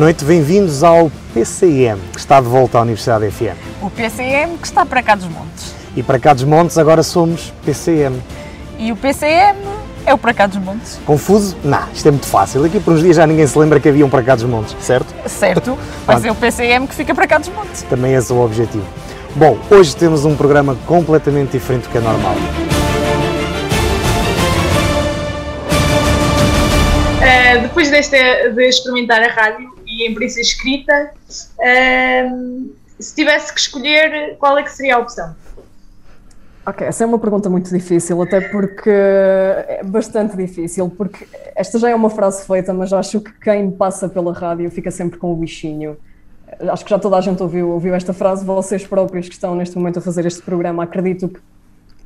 Boa noite, bem-vindos ao PCM, que está de volta à Universidade FM. O PCM que está para cá dos montes. E para cá dos montes agora somos PCM. E o PCM é o para cá dos montes. Confuso? Não, isto é muito fácil. Aqui por uns dias já ninguém se lembra que havia um para cá dos montes, certo? Certo, vai ser o PCM que fica para cá dos montes. Também esse é o objetivo. Bom, hoje temos um programa completamente diferente do que é normal. Uh, depois desta, de experimentar a rádio e a escrita, uh, se tivesse que escolher, qual é que seria a opção? Ok, essa é uma pergunta muito difícil, até porque é bastante difícil, porque esta já é uma frase feita, mas acho que quem passa pela rádio fica sempre com o bichinho. Acho que já toda a gente ouviu, ouviu esta frase, vocês próprios que estão neste momento a fazer este programa, acredito que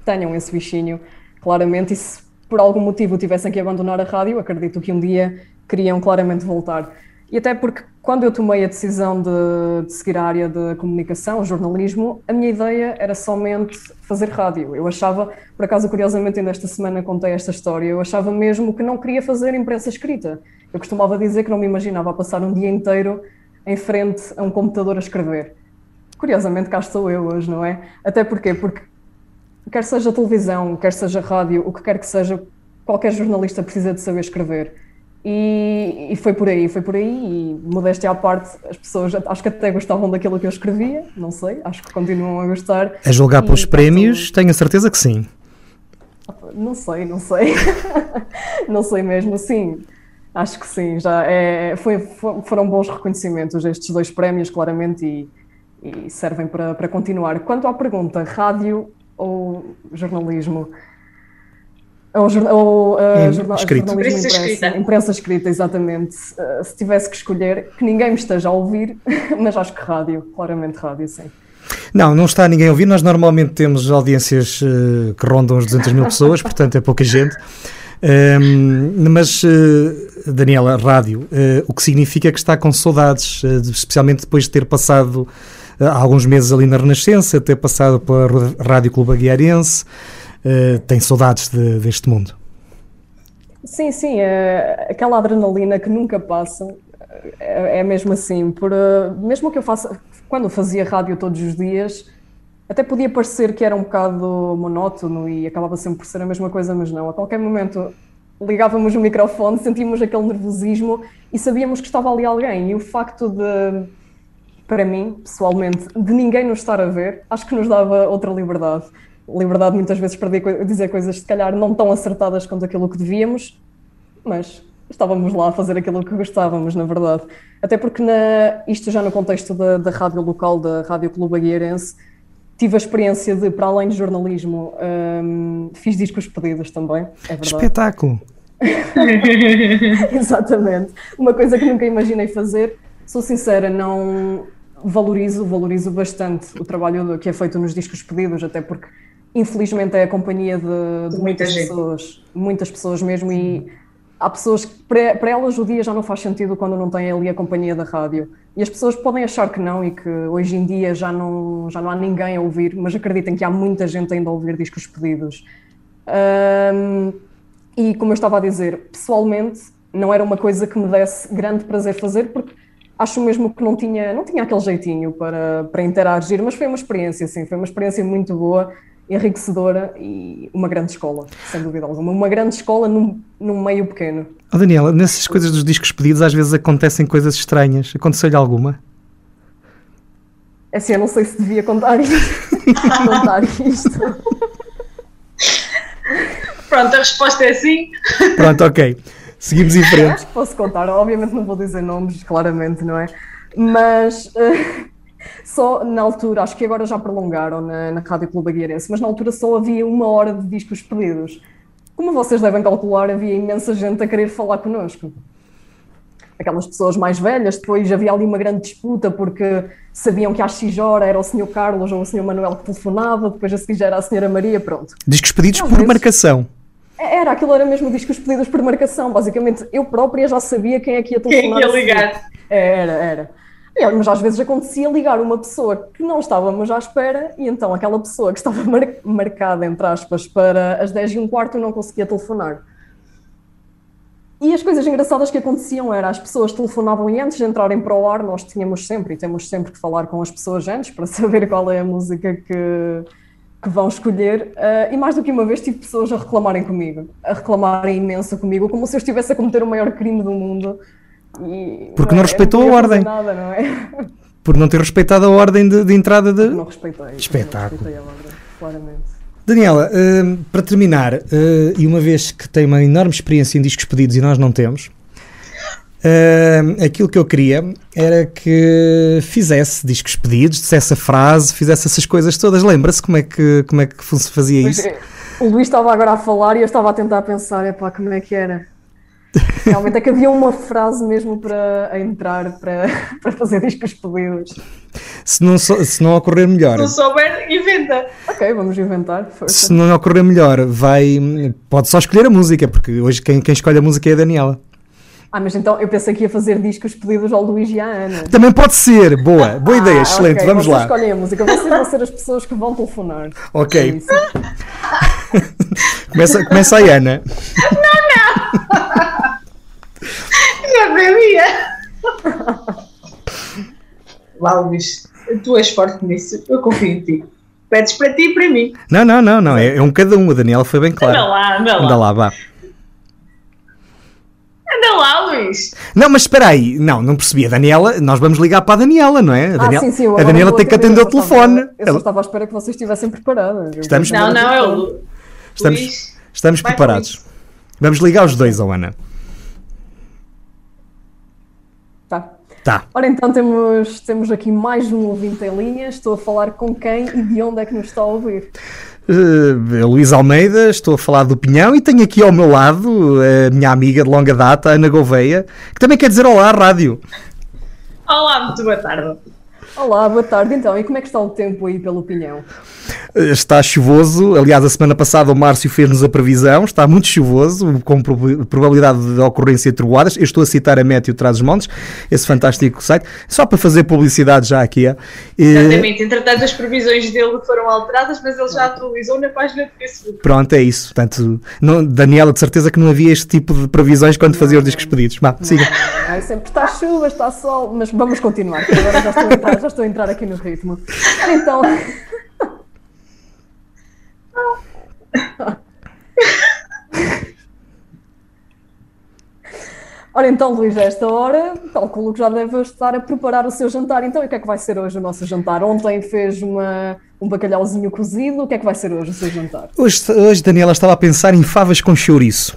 tenham esse bichinho, claramente, e se por algum motivo tivessem que abandonar a rádio, acredito que um dia queriam claramente voltar. E até porque quando eu tomei a decisão de, de, seguir a área de comunicação, jornalismo, a minha ideia era somente fazer rádio. Eu achava, por acaso, curiosamente, ainda esta semana contei esta história, eu achava mesmo que não queria fazer imprensa escrita. Eu costumava dizer que não me imaginava passar um dia inteiro em frente a um computador a escrever. Curiosamente, cá estou eu hoje, não é? Até porque, porque quer seja televisão, quer seja rádio, o que quer que seja, qualquer jornalista precisa de saber escrever. E, e, foi por aí, foi por aí, e modéstia à parte, as pessoas acho que até gostavam daquilo que eu escrevia, não sei, acho que continuam a gostar. A julgar e, pelos prémios, tenho a certeza que sim. Não sei, não sei, não sei mesmo, sim, acho que sim, já é, foi, foram bons reconhecimentos estes dois prémios, claramente, e, e servem para, para continuar. Quanto à pergunta, rádio ou jornalismo? Ou, ou uh, jornal, escrito. jornalismo imprensa, escrita. imprensa escrita, exatamente. Uh, se tivesse que escolher, que ninguém me esteja a ouvir, mas acho que rádio, claramente rádio, sim. Não, não está ninguém a ouvir. Nós normalmente temos audiências uh, que rondam as 200 mil pessoas, portanto é pouca gente. Um, ehm, mas, uh, Daniela, rádio, uh, o que significa que está com saudades, uh, especialmente depois de ter passado alguns meses ali na Renascença, ter passado pela Rádio Clube Aguiarense. Eh, tem saudades de, deste mundo. Sim, sim, é, aquela adrenalina que nunca passa, é, é mesmo assim. Por, uh, mesmo que eu faça, quando fazia rádio todos os dias, até podia parecer que era um bocado monótono e acabava sempre por ser a mesma coisa, mas não. A qualquer momento ligávamos o microfone, sentíamos aquele nervosismo e sabíamos que estava ali alguém. E o facto de, para mim, pessoalmente, de ninguém nos estar a ver, acho que nos dava outra liberdade liberdade muitas vezes para dizer coisas se calhar não tão acertadas quanto aquilo que devíamos, mas estávamos lá a fazer aquilo que gostávamos, na verdade. Até porque na, isto já no contexto da, da rádio local, da Rádio Clube Aguiarense, tive a experiência de, para além de jornalismo, um, fiz discos pedidos também, é verdade. Espetáculo! Exatamente. Uma coisa que nunca imaginei fazer. Sou sincera, não valorizo, valorizo bastante o trabalho que é feito nos discos pedidos, até porque infelizmente é a companhia de, de muitas gente. pessoas, muitas pessoas mesmo, e há pessoas que para, para elas o dia já não faz sentido quando não têm ali a companhia da rádio. E as pessoas podem achar que não e que hoje em dia já não, já não há ninguém a ouvir, mas acreditem que há muita gente ainda a ouvir discos pedidos. Um, e como eu estava a dizer, pessoalmente não era uma coisa que me desse grande prazer fazer, porque acho mesmo que não tinha, não tinha aquele jeitinho para, para interagir, mas foi uma experiência, sim, foi uma experiência muito boa enriquecedora e uma grande escola, sem dúvida alguma. Uma grande escola num, num meio pequeno. Oh, Daniela, nessas coisas dos discos pedidos às vezes acontecem coisas estranhas. Aconteceu-lhe alguma? É assim, eu não sei se devia contar isto. contar isto. Pronto, a resposta é sim. Pronto, ok. Seguimos em frente. Acho que posso contar. Obviamente não vou dizer nomes, claramente, não é? Mas... Uh só na altura, acho que agora já prolongaram na, na Rádio Clube Aguiarense, mas na altura só havia uma hora de discos pedidos. Como vocês devem calcular, havia imensa gente a querer falar connosco. Aquelas pessoas mais velhas, depois havia ali uma grande disputa porque sabiam que às X hora era o Sr. Carlos ou o Sr. Manuel que telefonava, depois a seguir já era a Sra. Maria, pronto. Discos pedidos por vezes, marcação. Era, aquilo era mesmo discos pedidos por marcação, basicamente. Eu própria já sabia quem é que ia telefonar. Quem ia ligar. Era, era. É, mas às vezes acontecia ligar uma pessoa que não estávamos à espera e então aquela pessoa que estava mar marcada, entre aspas, para as 10 e um quarto não conseguia telefonar. E as coisas engraçadas que aconteciam era as pessoas telefonavam e antes de entrarem para o ar nós tínhamos sempre e temos sempre que falar com as pessoas antes para saber qual é a música que, que vão escolher. Uh, e mais do que uma vez tive pessoas a reclamarem comigo, a reclamarem imenso comigo, como se eu estivesse a cometer o maior crime do mundo. E, Porque não, não é, respeitou a ordem. Nada, não é? Por não ter respeitado a ordem de, de entrada de. Não respeitei. Espetáculo. Não respeitei a ordem, claramente. Daniela, uh, para terminar, uh, e uma vez que tem uma enorme experiência em discos pedidos e nós não temos, uh, aquilo que eu queria era que fizesse discos pedidos, dissesse a frase, fizesse essas coisas todas. Lembra-se como é que, como é que fazia isso? O Luís estava agora a falar e eu estava a tentar pensar, epá, como é que era? Realmente é que havia uma frase mesmo para entrar para, para fazer discos pedidos. Se não, se não ocorrer melhor. Se não souber, inventa. Ok, vamos inventar. Força. Se não ocorrer melhor, vai. Pode só escolher a música, porque hoje quem, quem escolhe a música é a Daniela. Ah, mas então eu pensei que ia fazer discos pedidos ao Luís e à Ana. Também pode ser, boa, boa ah, ideia, excelente, okay. vamos Vocês lá. escolhem a música, vocês vão ser as pessoas que vão telefonar. Ok. É começa, começa a Ana. Não, não! Sabia! Lá, Luís, tu és forte nisso, eu confio em ti. Pedes para ti e para mim. Não, não, não, não. É, é um cada um. A Daniela foi bem clara. Anda lá, anda lá. Anda lá, vá. Anda lá, Luís. Não, mas espera aí. Não, não percebi. A Daniela, nós vamos ligar para a Daniela, não é? A ah, Daniela, sim, sim, a Daniela tem que atender o telefone. Estava, eu só estava à espera que vocês estivessem preparadas. Estamos não, não, é o Estamos, estamos preparados. Vamos ligar os dois, oh Ana. Tá. Ora então temos, temos aqui mais um ouvinte em linha. Estou a falar com quem e de onde é que nos está a ouvir? Uh, Luís Almeida, estou a falar do Pinhão e tenho aqui ao meu lado a minha amiga de longa data, Ana Gouveia, que também quer dizer olá à rádio. Olá, muito boa tarde. Olá, boa tarde então. E como é que está o tempo aí pelo Pinhão? Está chuvoso, aliás, a semana passada o Márcio fez-nos a previsão, está muito chuvoso, com probabilidade de ocorrência de trovoadas. Eu estou a citar a Meteo Traz os Montes, esse fantástico site, só para fazer publicidade já aqui. É. Exatamente, entretanto as previsões dele foram alteradas, mas ele já atualizou na página do Facebook. Pronto, é isso. Portanto, não, Daniela, de certeza que não havia este tipo de previsões quando fazia os discos pedidos. Vá, siga. Não, sempre está chuva, está sol, mas vamos continuar, agora já estou a entrar, já estou a entrar aqui no ritmo. Então. Ora então, Luís, esta hora, calculo que já deve estar a preparar o seu jantar. Então, o que é que vai ser hoje o nosso jantar? Ontem fez uma, um bacalhauzinho cozido, o que é que vai ser hoje o seu jantar? Hoje, hoje Daniela, estava a pensar em favas com chouriço.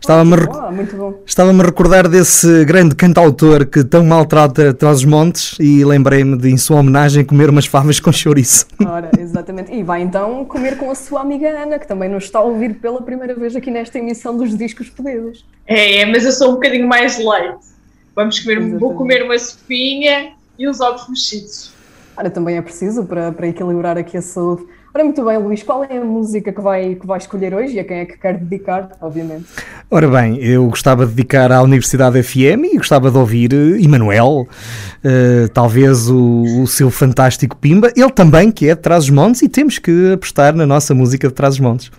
Estava-me ah, estava a recordar desse grande cantautor que tão maltrata traz os montes e lembrei-me de, em sua homenagem, comer umas favas com chouriço. Ora, exatamente. E vai então comer com a sua amiga Ana, que também nos está a ouvir pela primeira vez aqui nesta emissão dos Discos Pedidos. É, é mas eu sou um bocadinho mais light. Vamos comer, vou comer uma sopinha e uns ovos mexidos. Ora, também é preciso para, para equilibrar aqui a saúde. Ora, muito bem, Luís, qual é a música que vai, que vai escolher hoje e a quem é que quer dedicar, obviamente? Ora bem, eu gostava de dedicar à Universidade FM e gostava de ouvir Emanuel, uh, talvez o, o, seu fantástico Pimba, ele também que é de Trás-os-Montes e temos que apostar na nossa música de Trás-os-Montes.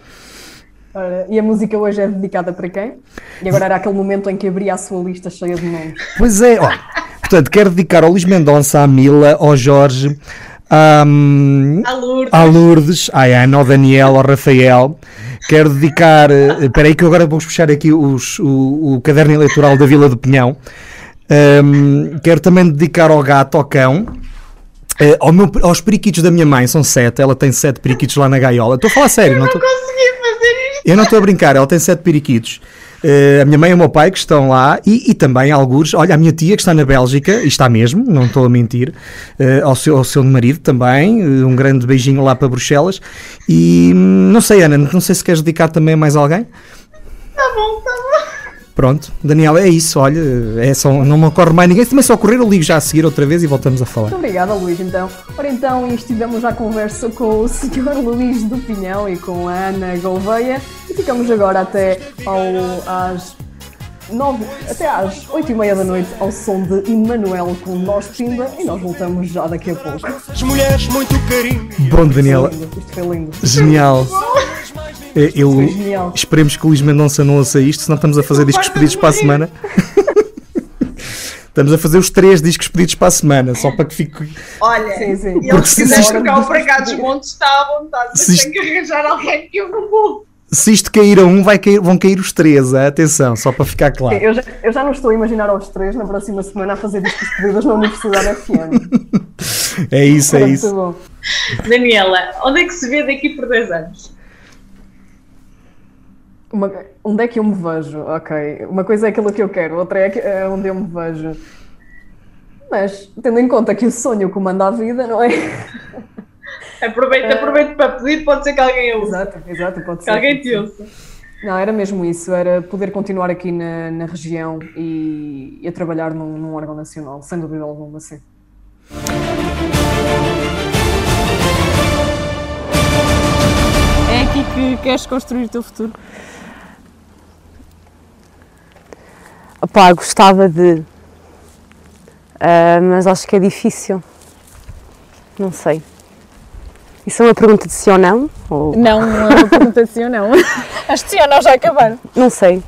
E a música hoje é dedicada para quem? E agora era aquele momento em que abria a sua lista cheia de nomes. Pois é, olha, portanto, quero dedicar ao Luís Mendonça, à Mila, ao Jorge, um, a Lourdes. à Lourdes, Ana, ao Daniel, ao Rafael. Quero dedicar. Eh, espera aí que agora vou puxar aqui os, o, o caderno eleitoral da Vila do Pinhão. Um, quero também dedicar ao gato, ao cão. Uh, ao meu, aos periquitos da minha mãe, são sete, ela tem sete periquitos lá na gaiola. Estou a falar sério, eu não, não tô... consegui fazer isto. Eu não estou a brincar, ela tem sete periquitos. Uh, a minha mãe e o meu pai que estão lá e, e, também alguns, olha, a minha tia que está na Bélgica, e está mesmo, não estou a mentir, uh, ao, seu, ao seu marido também, uh, um grande beijinho lá para Bruxelas. E hum, não sei, Ana, não sei se queres dedicar também a mais alguém? Tá bom, tá bom. Pronto, Daniela, é isso, olha, é só, não me ocorre mais ninguém, se também só ocorrer eu ligo já a seguir outra vez e voltamos a falar. Muito obrigada, Luís, então. Ora então, estivemos à conversa com o Sr. Luís do Pinhão e com a Ana Gouveia e ficamos agora até ao, às nove até às oito e meia da noite ao som de Emanuel com Nós Pimba e nós voltamos já daqui a pouco. As mulheres muito carinho. Bom, Daniela. Isto foi lindo. Genial. Eh, Eu, Foi genial. esperemos que o Luís Mendonça não ouça isto, senão estamos a fazer discos pedidos para a semana. estamos a fazer os três discos pedidos para a semana, só para que fique. Olha, Sim, sim. e Porque ele se se quiser isto- trocar o cá dos montes, está à vontade, mas Se tem que arranjar alguém que eu não vou. Se isto cair a um, vai cair- vão cair os três, ah, atenção, só para ficar claro. Eu já, eu já não estou a imaginar aos três na próxima semana a fazer discos pedidos na Universidade FM. É isso, é isso. muito bom. Daniela, onde é que se vê daqui por dois anos? Uma- onde é que eu me vejo? Ok. Uma coisa é aquilo que eu quero, outra é, que- é onde eu me vejo. Mas, tendo em conta que o sonho comanda a vida, não é? Aproveita, aproveita para pedir, pode ser que alguém a use. Exato, exato, pode Que ser. alguém pode te ouça. Não, era mesmo isso, era poder continuar aqui na, na região e, e a trabalhar num, num órgão nacional, sem dúvida alguma, sim. É aqui que queres construir o teu futuro. Opá, gostava de. Ah, mas acho que é difícil. Não sei. Isso é uma pergunta de sim ou não? Ou... Não, não é uma pergunta de sim ou não. As de sim ou não já acabaram. Não sei.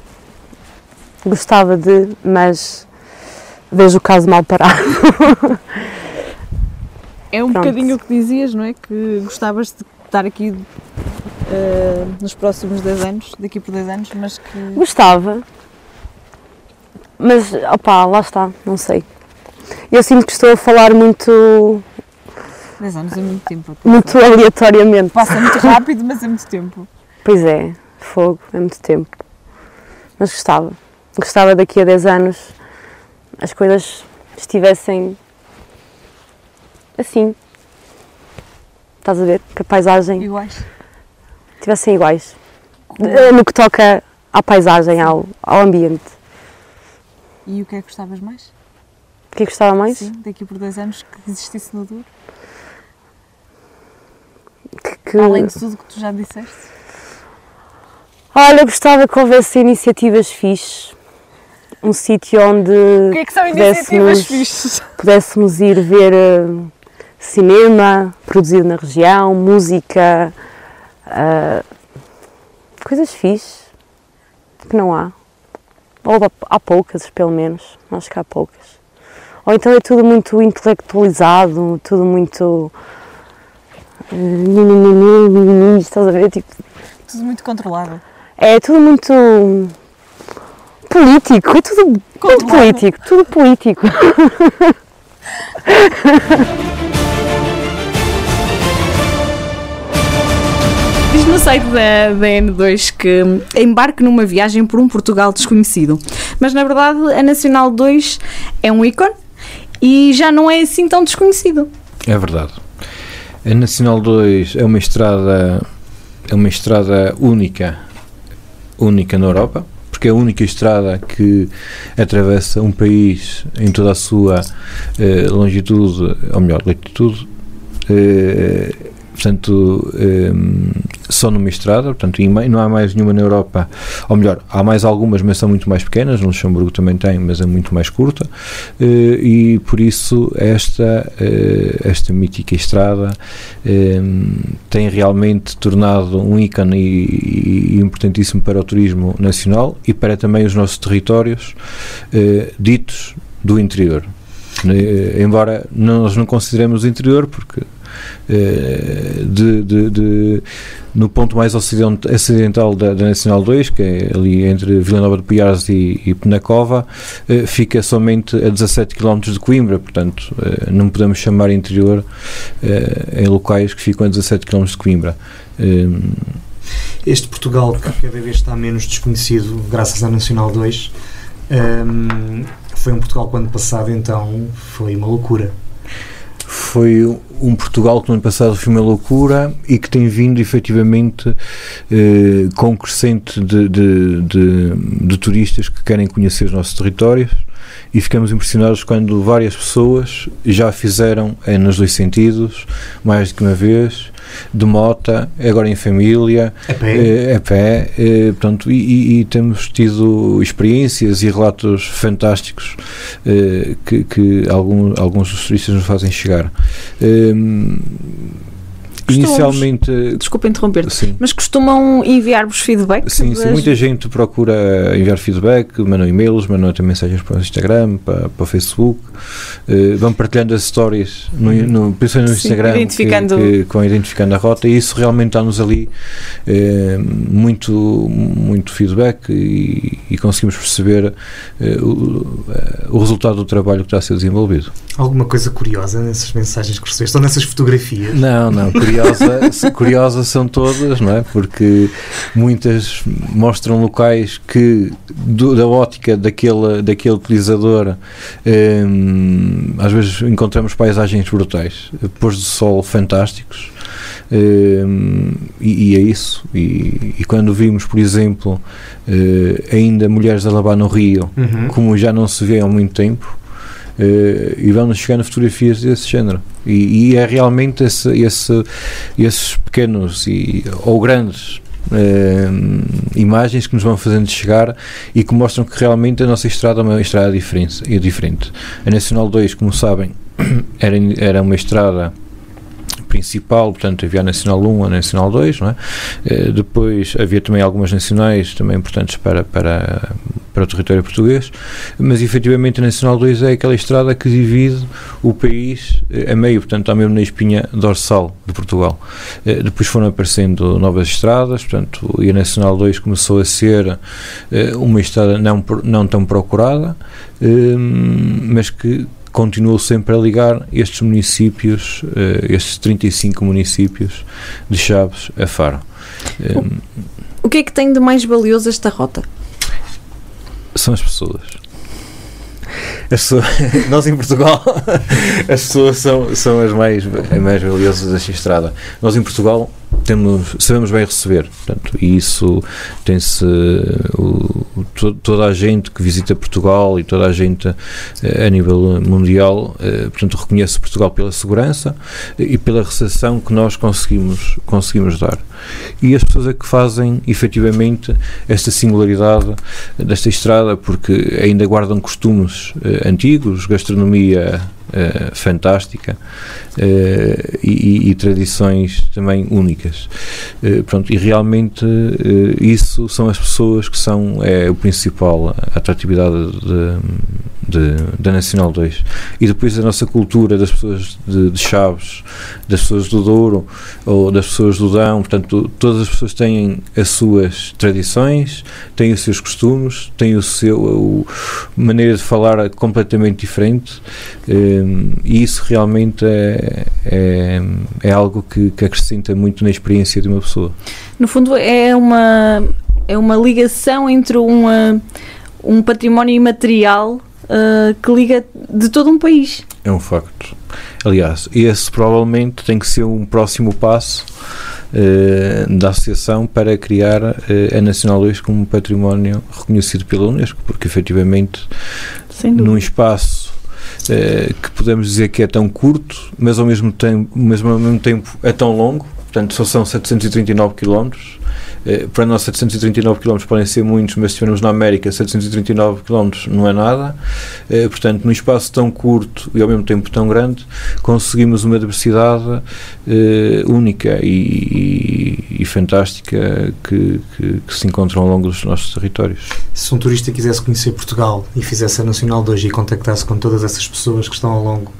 Gostava de, mas vejo o caso mal parado. É um Pronto. bocadinho o que dizias, não é? Que gostavas de estar aqui eh, nos próximos 10 anos, daqui por 10 anos, mas que. Gostava. Mas, opá, lá está, não sei. Eu sinto que estou a falar muito, 10 anos é muito tempo. muito aleatoriamente. Passa muito rápido, mas é muito tempo. Pois é, fogo, é muito tempo. Mas gostava. Gostava daqui a 10 anos as coisas estivessem assim. Estás a ver? Que a paisagem Iguais. estivessem iguais. Eh, No que toca à paisagem, ao, ao ambiente. E o que é que gostavas mais? O que é que gostava mais? Sim, daqui por 10 anos que existisse no Douro? Que- que- Além de tudo que tu já disseste. Olha, gostava que houvesse iniciativas fixes. Um sítio onde O que é que são pudéssemos- fixes? pudéssemos ir ver eh, cinema produzido na região, música, ah, coisas fixes que não há. Ou há poucas, pelo menos. Acho que há poucas. Ou então é tudo muito intelectualizado, tudo muito. Estás a ver? Tipo, Tudo muito controlado. é tudo muito político, é tudo muito Controlado. político, tudo político. Diz no site da, da N2 que embarque numa viagem por um Portugal desconhecido. Mas na verdade a Nacional 2 é um ícone e já não é assim tão desconhecido. É verdade. A Nacional 2 é uma estrada é uma estrada única única na Europa, porque é a única estrada que atravessa um país em toda a sua eh, longitude, ou melhor, latitude. eh, portanto, eh, só numa estrada, portanto, não há mais nenhuma na Europa, ou melhor, há mais algumas, mas são muito mais pequenas, no Luxemburgo também tem, mas é muito mais curta, eh, e por isso esta, eh, esta mítica estrada eh, tem realmente tornado um ícone e, importantíssimo para o turismo nacional e para também os nossos territórios eh, ditos do interior. Embora nós não consideremos o interior, porque de, de- de- no ponto mais ocident- ocidental da, da Nacional 2, que é ali entre Vila Nova de Piares e, e Penacova, eh, fica somente a 17 km de Coimbra, portanto eh, não podemos chamar interior eh, em locais que ficam a 17 km de Coimbra. Eh, Este Portugal que cada vez está menos desconhecido, graças à Nacional 2, hum, foi um Portugal que, ano passado, então, foi uma loucura. Foi um Portugal que no ano passado foi uma loucura e que tem vindo efetivamente eh, com crescente de, de, de, de turistas que querem conhecer os nossos territórios e ficamos impressionados quando várias pessoas já fizeram eh, nos dois sentidos, mais do que uma vez, de mota, agora em família, A pé. eh, a pé, eh, portanto, e, e- temos tido experiências e relatos fantásticos eh, que, que alguns, alguns turistas nos fazem chegar. Inicialmente, Desculpa interromper-te, sim. mas costumam enviar-vos feedback? Sim, sim, das- muita gente procura enviar feedback, mandam e-mails, mandam até mensagens para o Instagram, para, para o Facebook, eh, vão partilhando as stories, no, no, principalmente no Sim, Instagram, que, identificando- que, que vão identificando a rota e isso realmente dá-nos ali eh, muito, muito feedback e, e conseguimos perceber eh, o, o resultado do trabalho que está a ser desenvolvido. Alguma coisa curiosa nessas mensagens que recebeste ou nessas fotografias? Não, não, curiosa, se- curiosas são todas, não é? Porque muitas mostram locais que, do- da ótica daquele, daquele utilizador, hum, às vezes encontramos paisagens brutais, pôs de sol fantásticos. hum, e, e é isso. E, e quando vimos, por exemplo, eh, ainda mulheres a lavar no rio, Uhum. como já não se vê há muito tempo, eh, e vão-nos chegando fotografias desse género. E, e é realmente esse, esse- esses pequenos e, ou grandes eh, imagens que nos vão fazendo chegar e que mostram que realmente a nossa estrada é uma estrada diferente. É diferente. A Nacional 2, como sabem, era, era uma estrada principal, portanto havia a Nacional 1, a Nacional 2, não é? Eh, depois havia também algumas nacionais também importantes para, para, para o território português, mas efetivamente a Nacional 2 é aquela estrada que divide o país eh, a meio, portanto está mesmo na espinha dorsal de Portugal. Eh, depois foram aparecendo novas estradas, portanto, e a Nacional 2 começou a ser eh, uma estrada não, não tão procurada, eh, mas que continuou sempre a ligar estes municípios, estes 35 municípios de Chaves a Faro. O que é que tem de mais valioso esta rota? São as pessoas. As pessoas- nós em Portugal, as pessoas são, são as mais, as mais valiosas desta estrada. Nós em Portugal temos, sabemos bem receber, portanto, e isso tem-se toda a gente que visita Portugal e toda a gente eh, a nível mundial, eh, portanto, reconhece Portugal pela segurança e pela recepção que nós conseguimos, conseguimos dar. E as pessoas é que fazem efetivamente esta singularidade desta estrada, porque ainda guardam costumes eh, antigos, gastronomia eh, fantástica eh, e, e- tradições também únicas. Eh, pronto, e realmente isso são as pessoas que são é o principal atratividade de, de- da Nacional 2. E depois a nossa cultura das pessoas de, de Chaves, das pessoas do Douro ou das pessoas do Dão, portanto, todas as pessoas têm as suas tradições, têm os seus costumes, têm o seu o, maneira de falar completamente diferente eh, e isso realmente é, é, é algo que, que acrescenta muito na experiência de uma pessoa. No fundo, é uma, é uma ligação entre uma, um património imaterial ah, que liga de todo um país. É um facto. Aliás, esse provavelmente tem que ser um próximo passo eh, da associação para criar eh, a Nacional 2 como um património reconhecido pela Unesco, porque efetivamente num espaço eh, que podemos dizer que é tão curto, mas ao mesmo tempo, mas ao mesmo tempo é tão longo, portanto só são 739 km. Eh, para nós 739 km podem ser muitos, mas se estivermos na América 739 km não é nada. Eh, portanto, num espaço tão curto e ao mesmo tempo tão grande, conseguimos uma diversidade eh, única e, e- e fantástica que, que- que se encontra ao longo dos nossos territórios. Se um turista quisesse conhecer Portugal e fizesse a Nacional 2 e contactasse com todas essas pessoas que estão ao longo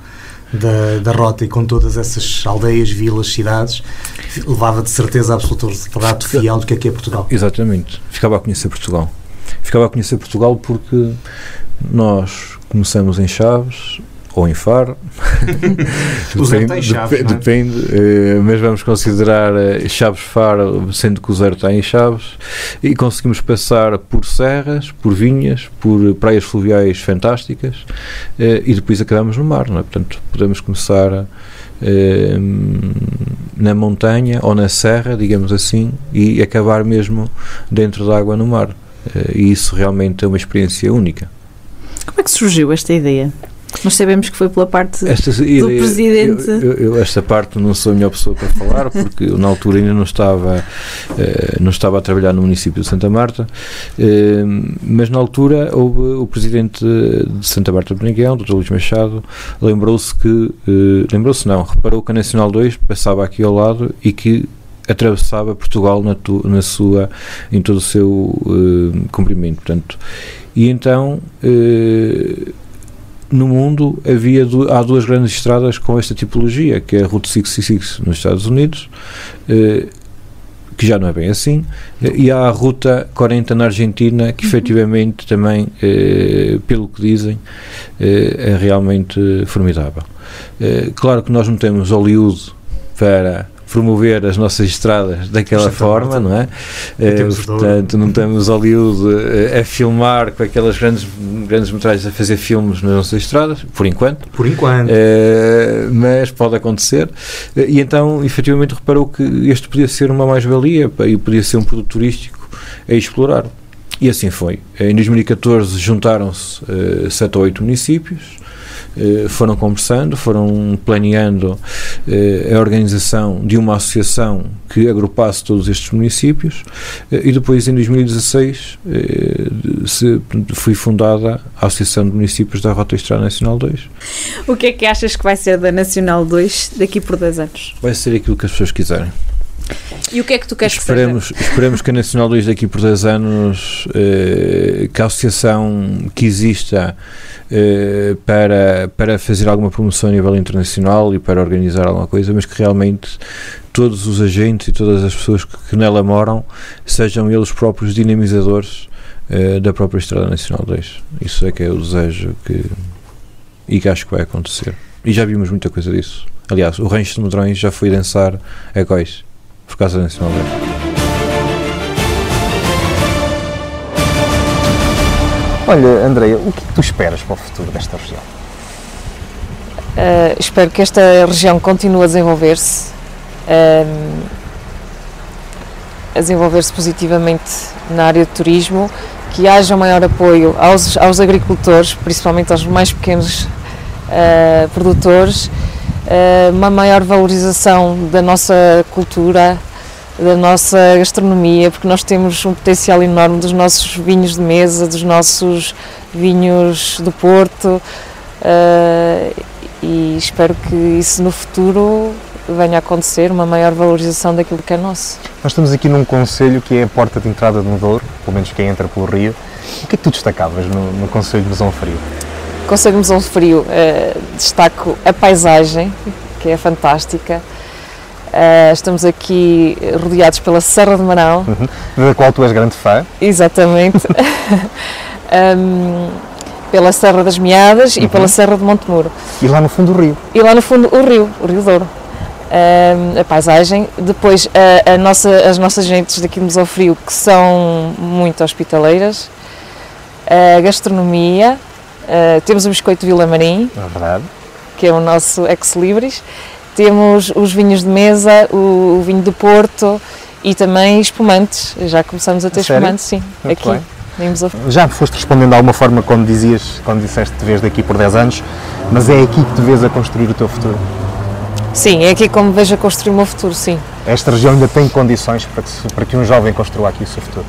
da, da rota e com todas essas aldeias, vilas, cidades, levava de certeza absoluta o retrato fiel do que é que é Portugal. Exatamente. Ficava a conhecer Portugal. Ficava a conhecer Portugal porque nós começamos em Chaves ou em Faro. O zero tem Chaves, depe- não é? depende, eh, mas vamos considerar eh, Chaves Faro, sendo que o zero está em Chaves, e conseguimos passar por serras, por vinhas, por praias fluviais fantásticas eh, e depois acabamos no mar. Não é? Portanto, podemos começar na montanha ou na serra, digamos assim, e acabar mesmo dentro da água no mar. E isso realmente é uma experiência única. Como é que surgiu esta ideia? Nós sabemos que foi pela parte Esta, do eu- presidente. Eu, eu- esta parte não sou a melhor pessoa para falar, porque eu, na altura ainda não estava, eh, não estava a trabalhar no município de Santa Marta, eh, mas na altura houve o presidente de Santa Marta de Beniguel, Dr. Luís Machado, lembrou-se que, eh, lembrou-se não, reparou que a Nacional 2 passava aqui ao lado e que atravessava Portugal na, tu- na sua, em todo o seu eh, comprimento, portanto, e então eh, no mundo havia du- há duas grandes estradas com esta tipologia, que é a Route 66 nos Estados Unidos, eh, que já não é bem assim, eh, e há a Ruta 40 na Argentina, que efetivamente também, eh, pelo que dizem, eh, é realmente formidável. Eh, claro que nós não temos Hollywood para promover as nossas estradas daquela forma, não é? Douro. portanto, não temos Hollywood eh, a filmar com aquelas grandes, grandes metragens a fazer filmes nas nossas estradas, por enquanto. Por enquanto. Eh, mas pode acontecer. E então, efetivamente, reparou que este podia ser uma mais-valia e podia ser um produto turístico a explorar. E assim foi. Em 2014 juntaram-se eh, sete ou oito municípios, foram conversando, foram planeando eh, a organização de uma associação que agrupasse todos estes municípios eh, e depois em 2016 eh, se, foi fundada a Associação de Municípios da Rota Estrada Nacional 2. O que é que achas que vai ser da Nacional 2 daqui por 10 anos? Vai ser aquilo que as pessoas quiserem. E o que é que tu queres Esperemos, esperemos que a Nacional 2 daqui por 10 anos, eh, que a associação que exista eh, para, para fazer alguma promoção a nível internacional e para organizar alguma coisa, mas que realmente todos os agentes e todas as pessoas que, que nela moram sejam eles próprios dinamizadores eh, da própria Estrada Nacional 2. Isso é que é o desejo que, e que acho que vai acontecer. E já vimos muita coisa disso. Aliás, o Rancho de Medrões já foi dançar a Góis por causa da Nacional 2. Olha, Andreia, o que é que tu esperas para o futuro desta região? Uh, espero que esta região continue a desenvolver-se, um, a desenvolver-se positivamente na área de turismo, que haja maior apoio aos, aos agricultores, principalmente aos mais pequenos uh, produtores, uh, uma maior valorização da nossa cultura, da nossa gastronomia, porque nós temos um potencial enorme dos nossos vinhos de mesa, dos nossos vinhos do Porto. Uh, e espero que isso no futuro venha a acontecer, uma maior valorização daquilo que é nosso. Nós estamos aqui num conselho que é a porta de entrada do Douro, pelo menos quem entra pelo Rio. O que é que tu destacavas no, no Conselho de Mesão Frio? De Mesão Frio, uh, destaco a paisagem, que é fantástica. Uh, estamos aqui rodeados pela Serra de Marão. Uhum. Da qual tu és grande fã. Exatamente. um, pela Serra das Meadas uhum. e pela Serra de Montemuro. E lá no fundo o rio. E lá no fundo o rio, o Rio Douro. Um, a paisagem, depois a, a nossa, as nossas gentes daqui no Frio que são muito hospitaleiras, a gastronomia, uh, temos o biscoito Vila Marim, é que é o nosso ex-libris, temos os vinhos de mesa, o, o, vinho do Porto e também espumantes, já começamos a ter a espumantes, sim, muito aqui. Bem. Já foste respondendo de alguma forma quando dizias, quando disseste que te vês daqui por 10 anos, mas é aqui que te vês a construir o teu futuro? Sim, é aqui como vejo a construir o meu futuro, sim. Esta região ainda tem condições para que, para que um jovem construa aqui o seu futuro?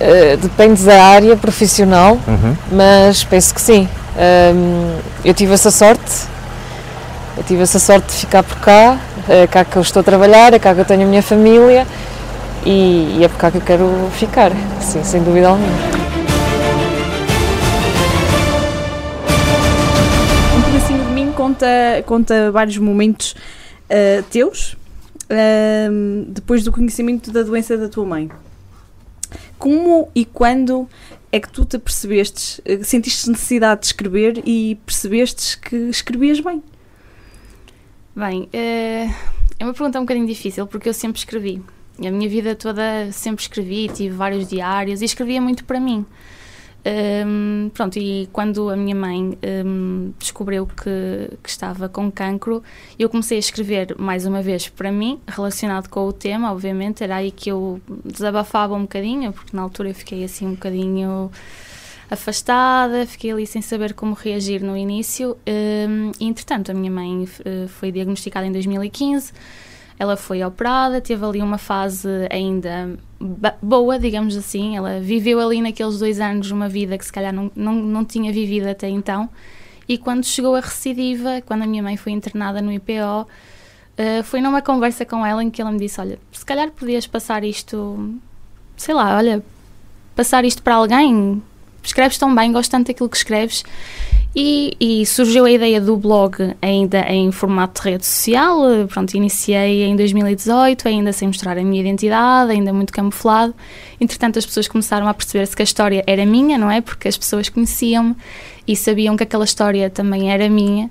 Uh, depende da área profissional, uhum. mas penso que sim. Um, eu tive essa sorte, eu tive essa sorte de ficar por cá, é cá que eu estou a trabalhar, é cá que eu tenho a minha família e, e é por cá que eu quero ficar, sim, sem dúvida alguma. Um pedacinho de mim conta, conta vários momentos uh, teus uh, depois do conhecimento da doença da tua mãe. Como e quando é que tu te percebestes, sentiste necessidade de escrever e percebestes que escrevias bem? Bem, é uma pergunta um bocadinho difícil porque eu sempre escrevi. A minha vida toda sempre escrevi, tive vários diários e escrevia muito para mim. Um, pronto, e quando a minha mãe um, descobriu que, que, estava com cancro, eu comecei a escrever mais uma vez para mim, relacionado com o tema, obviamente, era aí que eu desabafava um bocadinho, porque na altura eu fiquei assim um bocadinho afastada, fiquei ali sem saber como reagir no início. Um, e, entretanto, a minha mãe uh, foi diagnosticada em 2015. Ela foi operada, teve ali uma fase ainda boa, digamos assim. Ela viveu ali naqueles dois anos uma vida que se calhar não, não, não tinha vivido até então. E quando chegou a recidiva, quando a minha mãe foi internada no IPO, uh, eh, foi numa conversa com ela em que ela me disse: Olha, se calhar podias passar isto, sei lá, olha, passar isto para alguém. Escreves tão bem, gosto tanto daquilo que escreves e, e, surgiu a ideia do blog ainda em formato de rede social. Pronto, iniciei em 2018, ainda sem mostrar a minha identidade, ainda muito camuflado. Entretanto, as pessoas começaram a perceber-se que a história era minha, não é? Porque as pessoas conheciam-me e sabiam que aquela história também era minha.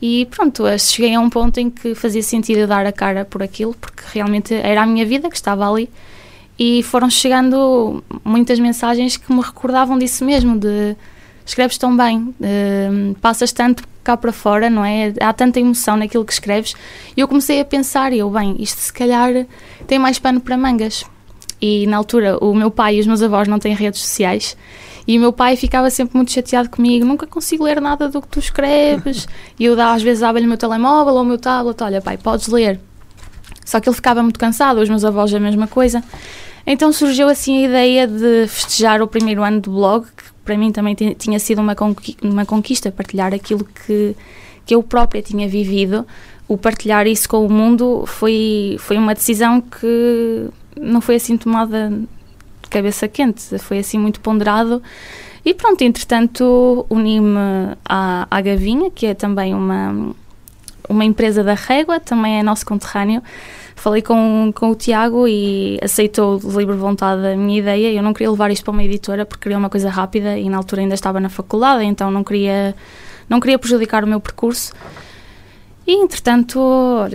E pronto, cheguei a um ponto em que fazia sentido dar a cara por aquilo, porque realmente era a minha vida que estava ali. E foram chegando muitas mensagens que me recordavam disso mesmo, de escreves tão bem, uh, passas tanto cá para fora, não é? Há tanta emoção naquilo que escreves. E eu comecei a pensar, eu, bem, isto se calhar tem mais pano para mangas. E na altura o meu pai e os meus avós não têm redes sociais. E o meu pai ficava sempre muito chateado comigo, nunca consigo ler nada do que tu escreves. e eu às vezes dava-lhe o meu telemóvel ou o meu tablet, olha pai, podes ler. Só que ele ficava muito cansado, os meus avós a mesma coisa. Então surgiu assim a ideia de festejar o primeiro ano do blog, que para mim também tinha sido uma, uma conquista partilhar aquilo que, que eu própria tinha vivido. O partilhar isso com o mundo foi, foi uma decisão que não foi assim tomada de cabeça quente, foi assim muito ponderado. E pronto, entretanto, uni-me à, à Gavinha, que é também uma, uma empresa da Régua, também é nosso conterrâneo, falei com, com o Tiago e aceitou de livre vontade a minha ideia. Eu não queria levar isto para uma editora porque queria uma coisa rápida e na altura ainda estava na faculdade, então não queria, não queria prejudicar o meu percurso. E entretanto,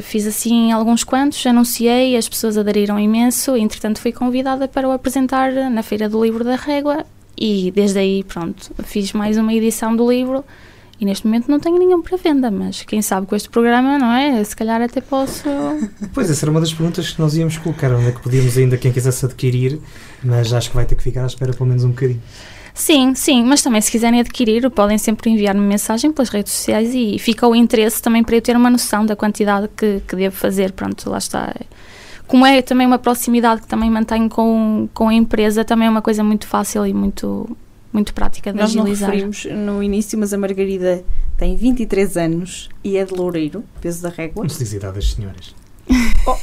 fiz assim alguns quantos, anunciei, as pessoas aderiram imenso, e entretanto fui convidada para o apresentar na Feira do Livro da Régua e desde aí, pronto, fiz mais uma edição do livro e neste momento não tenho nenhum para venda, mas quem sabe com este programa, não é? Se calhar até posso. Pois, essa era uma das perguntas que nós íamos colocar, onde é que podíamos ainda, quem quisesse adquirir, mas acho que vai ter que ficar à espera pelo menos um bocadinho. Sim, sim, mas também se quiserem adquirir, podem sempre enviar-me mensagem pelas redes sociais e fica o interesse também para eu ter uma noção da quantidade que, que devo fazer. Pronto, lá está. Como é também uma proximidade que também mantenho com, com a empresa, também é uma coisa muito fácil e muito, muito prática de Nós agilizar. Nós não referimos no início, mas a Margarida tem 23 anos e é de Loureiro, peso da régua. Não se diz idade das senhoras. Oh.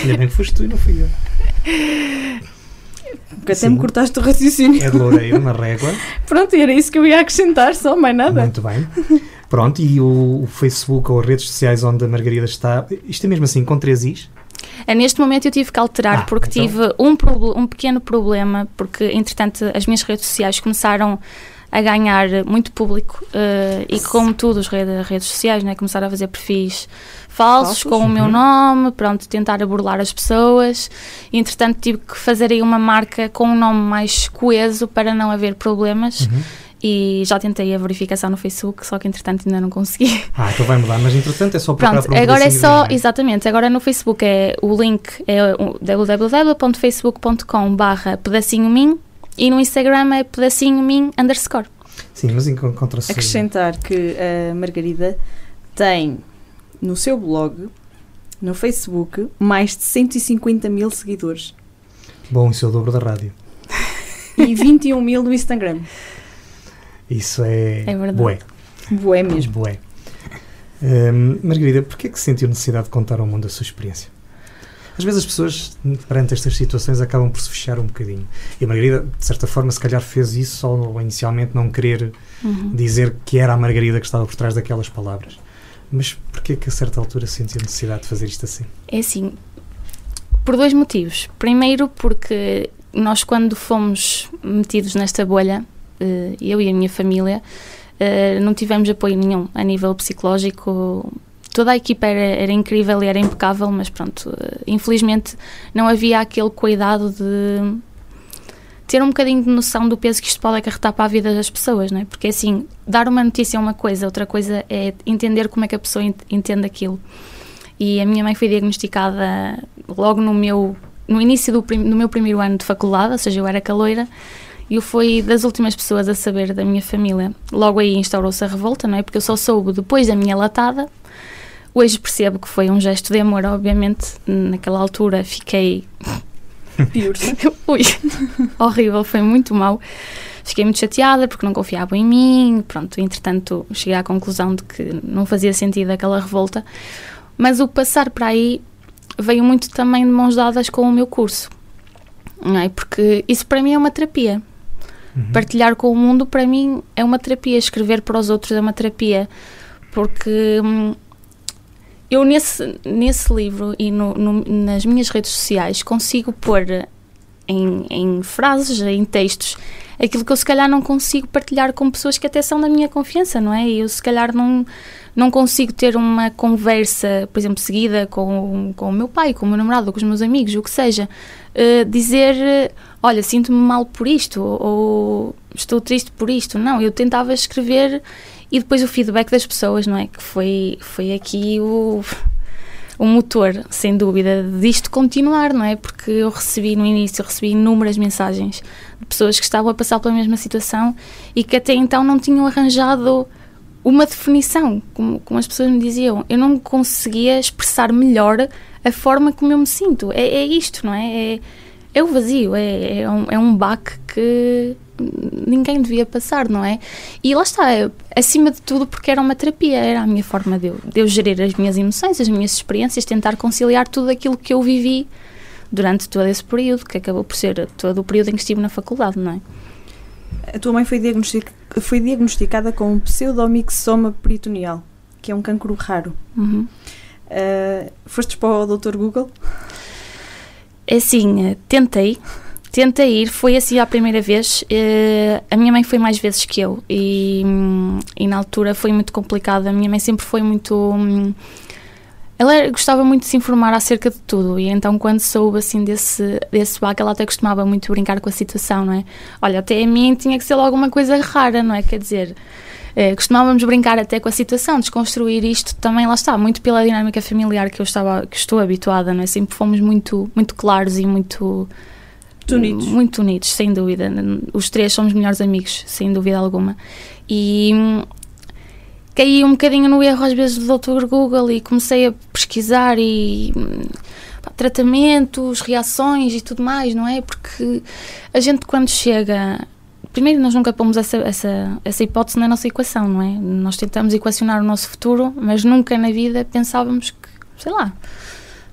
Ainda bem que foste tu e não fui eu. Porque até me cortaste o raciocínio. É de Loureiro, na régua. Pronto, e era isso que eu ia acrescentar, só mais nada. Muito bem. Pronto, e o, o Facebook ou as redes sociais onde a Margarida está, isto é mesmo assim, com três Is? É, neste momento eu tive que alterar ah, porque então. tive um, um pequeno problema, porque entretanto as minhas redes sociais começaram a ganhar muito público uh, e como tudo as redes, redes sociais, né, começaram a fazer perfis falsos, falsos? com uhum. o meu uhum. nome, pronto, tentar burlar as pessoas. E, entretanto tive que fazer aí uma marca com um nome mais coeso para não haver problemas. Uhum e já tentei a verificação no Facebook, só que entretanto ainda não consegui. Ah, então vai mudar, mas entretanto é só para Pronto, um agora é só, exatamente, agora no Facebook é o link é www.facebook.com barra pedacinho min e no Instagram é pedacinho min underscore. Sim, mas encontra-se... Acrescentar que a Margarida tem no seu blog, no Facebook, mais de 150 mil seguidores. Bom, isso é o dobro da rádio. E 21 mil no Instagram. Isso é, é verdade. bué. Bué mesmo. Bué. Um, Margarida, porquê é que sentiu necessidade de contar ao mundo a sua experiência? Às vezes as pessoas, perante estas situações, acabam por se fechar um bocadinho. E a Margarida, de certa forma, se calhar fez isso só inicialmente não querer uhum. dizer que era a Margarida que estava por trás daquelas palavras. Mas porquê que a certa altura sentiu necessidade de fazer isto assim? É assim, por dois motivos. Primeiro porque nós quando fomos metidos nesta bolha, eu e a minha família, eh, não tivemos apoio nenhum a nível psicológico. Toda a equipa era, era incrível e era impecável, mas pronto, eh, infelizmente não havia aquele cuidado de ter um bocadinho de noção do peso que isto pode acarretar para a vida das pessoas, não é? Porque assim, dar uma notícia é uma coisa, outra coisa é entender como é que a pessoa entende aquilo. E a minha mãe foi diagnosticada logo no meu no início do, prim, no meu primeiro ano de faculdade, ou seja, eu era caloira, E eu fui das últimas pessoas a saber da minha família. Logo aí instaurou-se a revolta, não é? Porque eu só soube depois da minha latada. Hoje percebo que foi um gesto de amor, obviamente. Naquela altura fiquei. Ui, horrível, foi muito mal. Fiquei muito chateada porque não confiavam em mim. Pronto, entretanto, cheguei à conclusão de que não fazia sentido aquela revolta. Mas o passar para aí veio muito também de mãos dadas com o meu curso. Não é? Porque isso para mim é uma terapia. Uhum. Partilhar com o mundo para mim é uma terapia. Escrever para os outros é uma terapia. Porque hum, eu nesse, nesse livro e no, no, nas minhas redes sociais consigo pôr em, em frases, em textos, aquilo que eu se calhar não consigo partilhar com pessoas que até são da minha confiança, não é? Eu se calhar não, não consigo ter uma conversa, por exemplo, seguida com, com o meu pai, com o meu namorado, com os meus amigos, o que seja, uh, dizer, olha, sinto-me mal por isto, ou estou triste por isto. Não, eu tentava escrever e depois o feedback das pessoas, não é? Que foi, foi aqui o o motor, sem dúvida, disto continuar, não é? Porque eu recebi no início, recebi inúmeras mensagens de pessoas que estavam a passar pela mesma situação e que até então não tinham arranjado uma definição, como, como as pessoas me diziam. Eu não conseguia expressar melhor a forma como eu me sinto. É, é isto, não é? É, é o vazio, é, é, um, é um baque que ninguém devia passar, não é? E lá está, acima de tudo, porque era uma terapia, era a minha forma de eu, de eu gerir as minhas emoções, as minhas experiências, tentar conciliar tudo aquilo que eu vivi durante todo esse período, que acabou por ser todo o período em que estive na faculdade, não é? A tua mãe foi, diagnostic, foi diagnosticada com um pseudomixoma peritoneal, que é um cancro raro. Uhum. Uh, fostes para o Dr. Google? É assim, tentei, Tentei ir, foi assim a primeira vez. Uh, a minha mãe foi mais vezes que eu e, e, na altura foi muito complicado. A minha mãe sempre foi muito. Um, ela gostava muito de se informar acerca de tudo e então quando soube assim desse, desse baque ela até costumava muito brincar com a situação, não é? Olha, até a mim tinha que ser logo uma coisa rara, não é? Quer dizer, eh, costumávamos brincar até com a situação, desconstruir isto também, lá está, muito pela dinâmica familiar que eu estava, que estou habituada, não é? Sempre fomos muito, muito claros e muito muito unidos. Muito unidos, sem dúvida. Os três somos melhores amigos, sem dúvida alguma. E caí um bocadinho no erro às vezes do Dr. Google e comecei a pesquisar e pá, tratamentos, reações e tudo mais, não é? Porque a gente quando chega primeiro nós nunca pomos essa, essa, essa hipótese na nossa equação, não é? Nós tentamos equacionar o nosso futuro, mas nunca na vida pensávamos que, sei lá,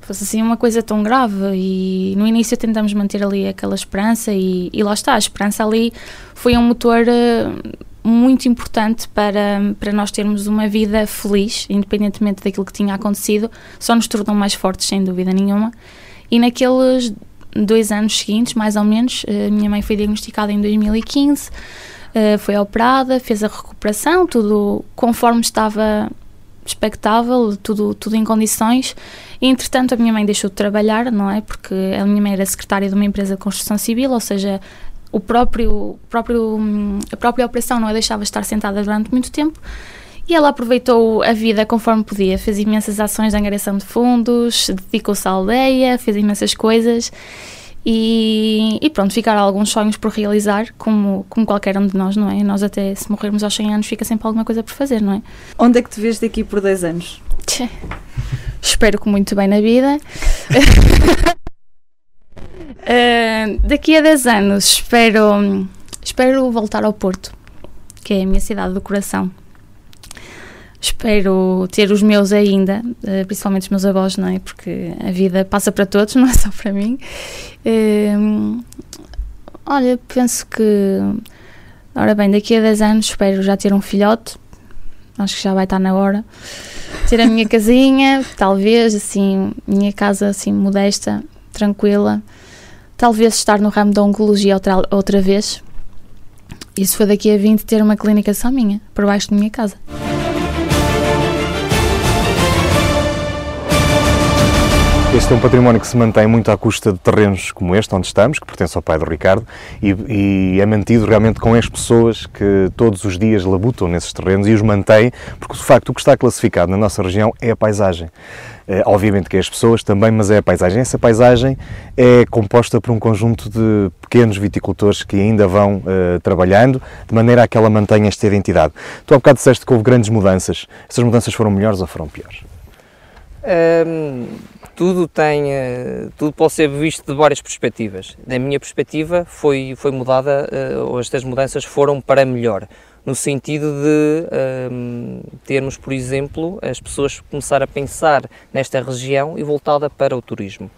fosse assim uma coisa tão grave e no início tentamos manter ali aquela esperança e, e lá está, a esperança ali foi um motor uh, muito importante para, para nós termos uma vida feliz, independentemente daquilo que tinha acontecido, só nos tornou mais fortes, sem dúvida nenhuma. E naqueles dois anos seguintes, mais ou menos, a minha mãe foi diagnosticada em 2015, uh, foi operada, fez a recuperação, tudo conforme estava expectável, tudo, tudo em condições. Entretanto, a minha mãe deixou de trabalhar, não é? Porque a minha mãe era secretária de uma empresa de construção civil, ou seja, o próprio, próprio, a própria operação não a deixava estar sentada durante muito tempo. E ela aproveitou a vida conforme podia, fez imensas ações de angariação de fundos, dedicou-se à aldeia, fez imensas coisas e, e, pronto, ficaram alguns sonhos por realizar, como, como qualquer um de nós, não é? Nós até se morrermos aos 100 anos fica sempre alguma coisa por fazer, não é? Onde é que te vês daqui por 10 anos? Tchê. Espero que muito bem na vida. uh, daqui a 10 anos espero, espero voltar ao Porto, que é a minha cidade do coração. Espero ter os meus ainda, uh, principalmente os meus avós, não é? Porque a vida passa para todos, não é só para mim. Uh, olha, penso que. Ora bem, daqui a 10 anos espero já ter um filhote. Acho que já vai estar na hora. Ter a minha casinha, talvez, assim, minha casa assim modesta, tranquila. Talvez estar no ramo da oncologia outra, outra vez. Se for daqui a 20, ter uma clínica só minha, por baixo da minha casa. Este é um património que se mantém muito à custa de terrenos como este, onde estamos, que pertence ao pai do Ricardo, e, e é mantido realmente com as pessoas que todos os dias labutam nesses terrenos e os mantêm, porque de facto o que está classificado na nossa região é a paisagem. É, obviamente que é as pessoas também, mas é a paisagem. Essa paisagem é composta por um conjunto de pequenos viticultores que ainda vão uh, trabalhando, de maneira a que ela mantenha esta identidade. Tu há bocado disseste que houve grandes mudanças. Essas mudanças foram melhores ou foram piores? Um, tudo tem, uh, tudo pode ser visto de várias perspectivas. Da minha perspectiva, foi, foi mudada, uh, estas mudanças foram para melhor, no sentido de um, termos, por exemplo, as pessoas começar a pensar nesta região e voltada para o turismo.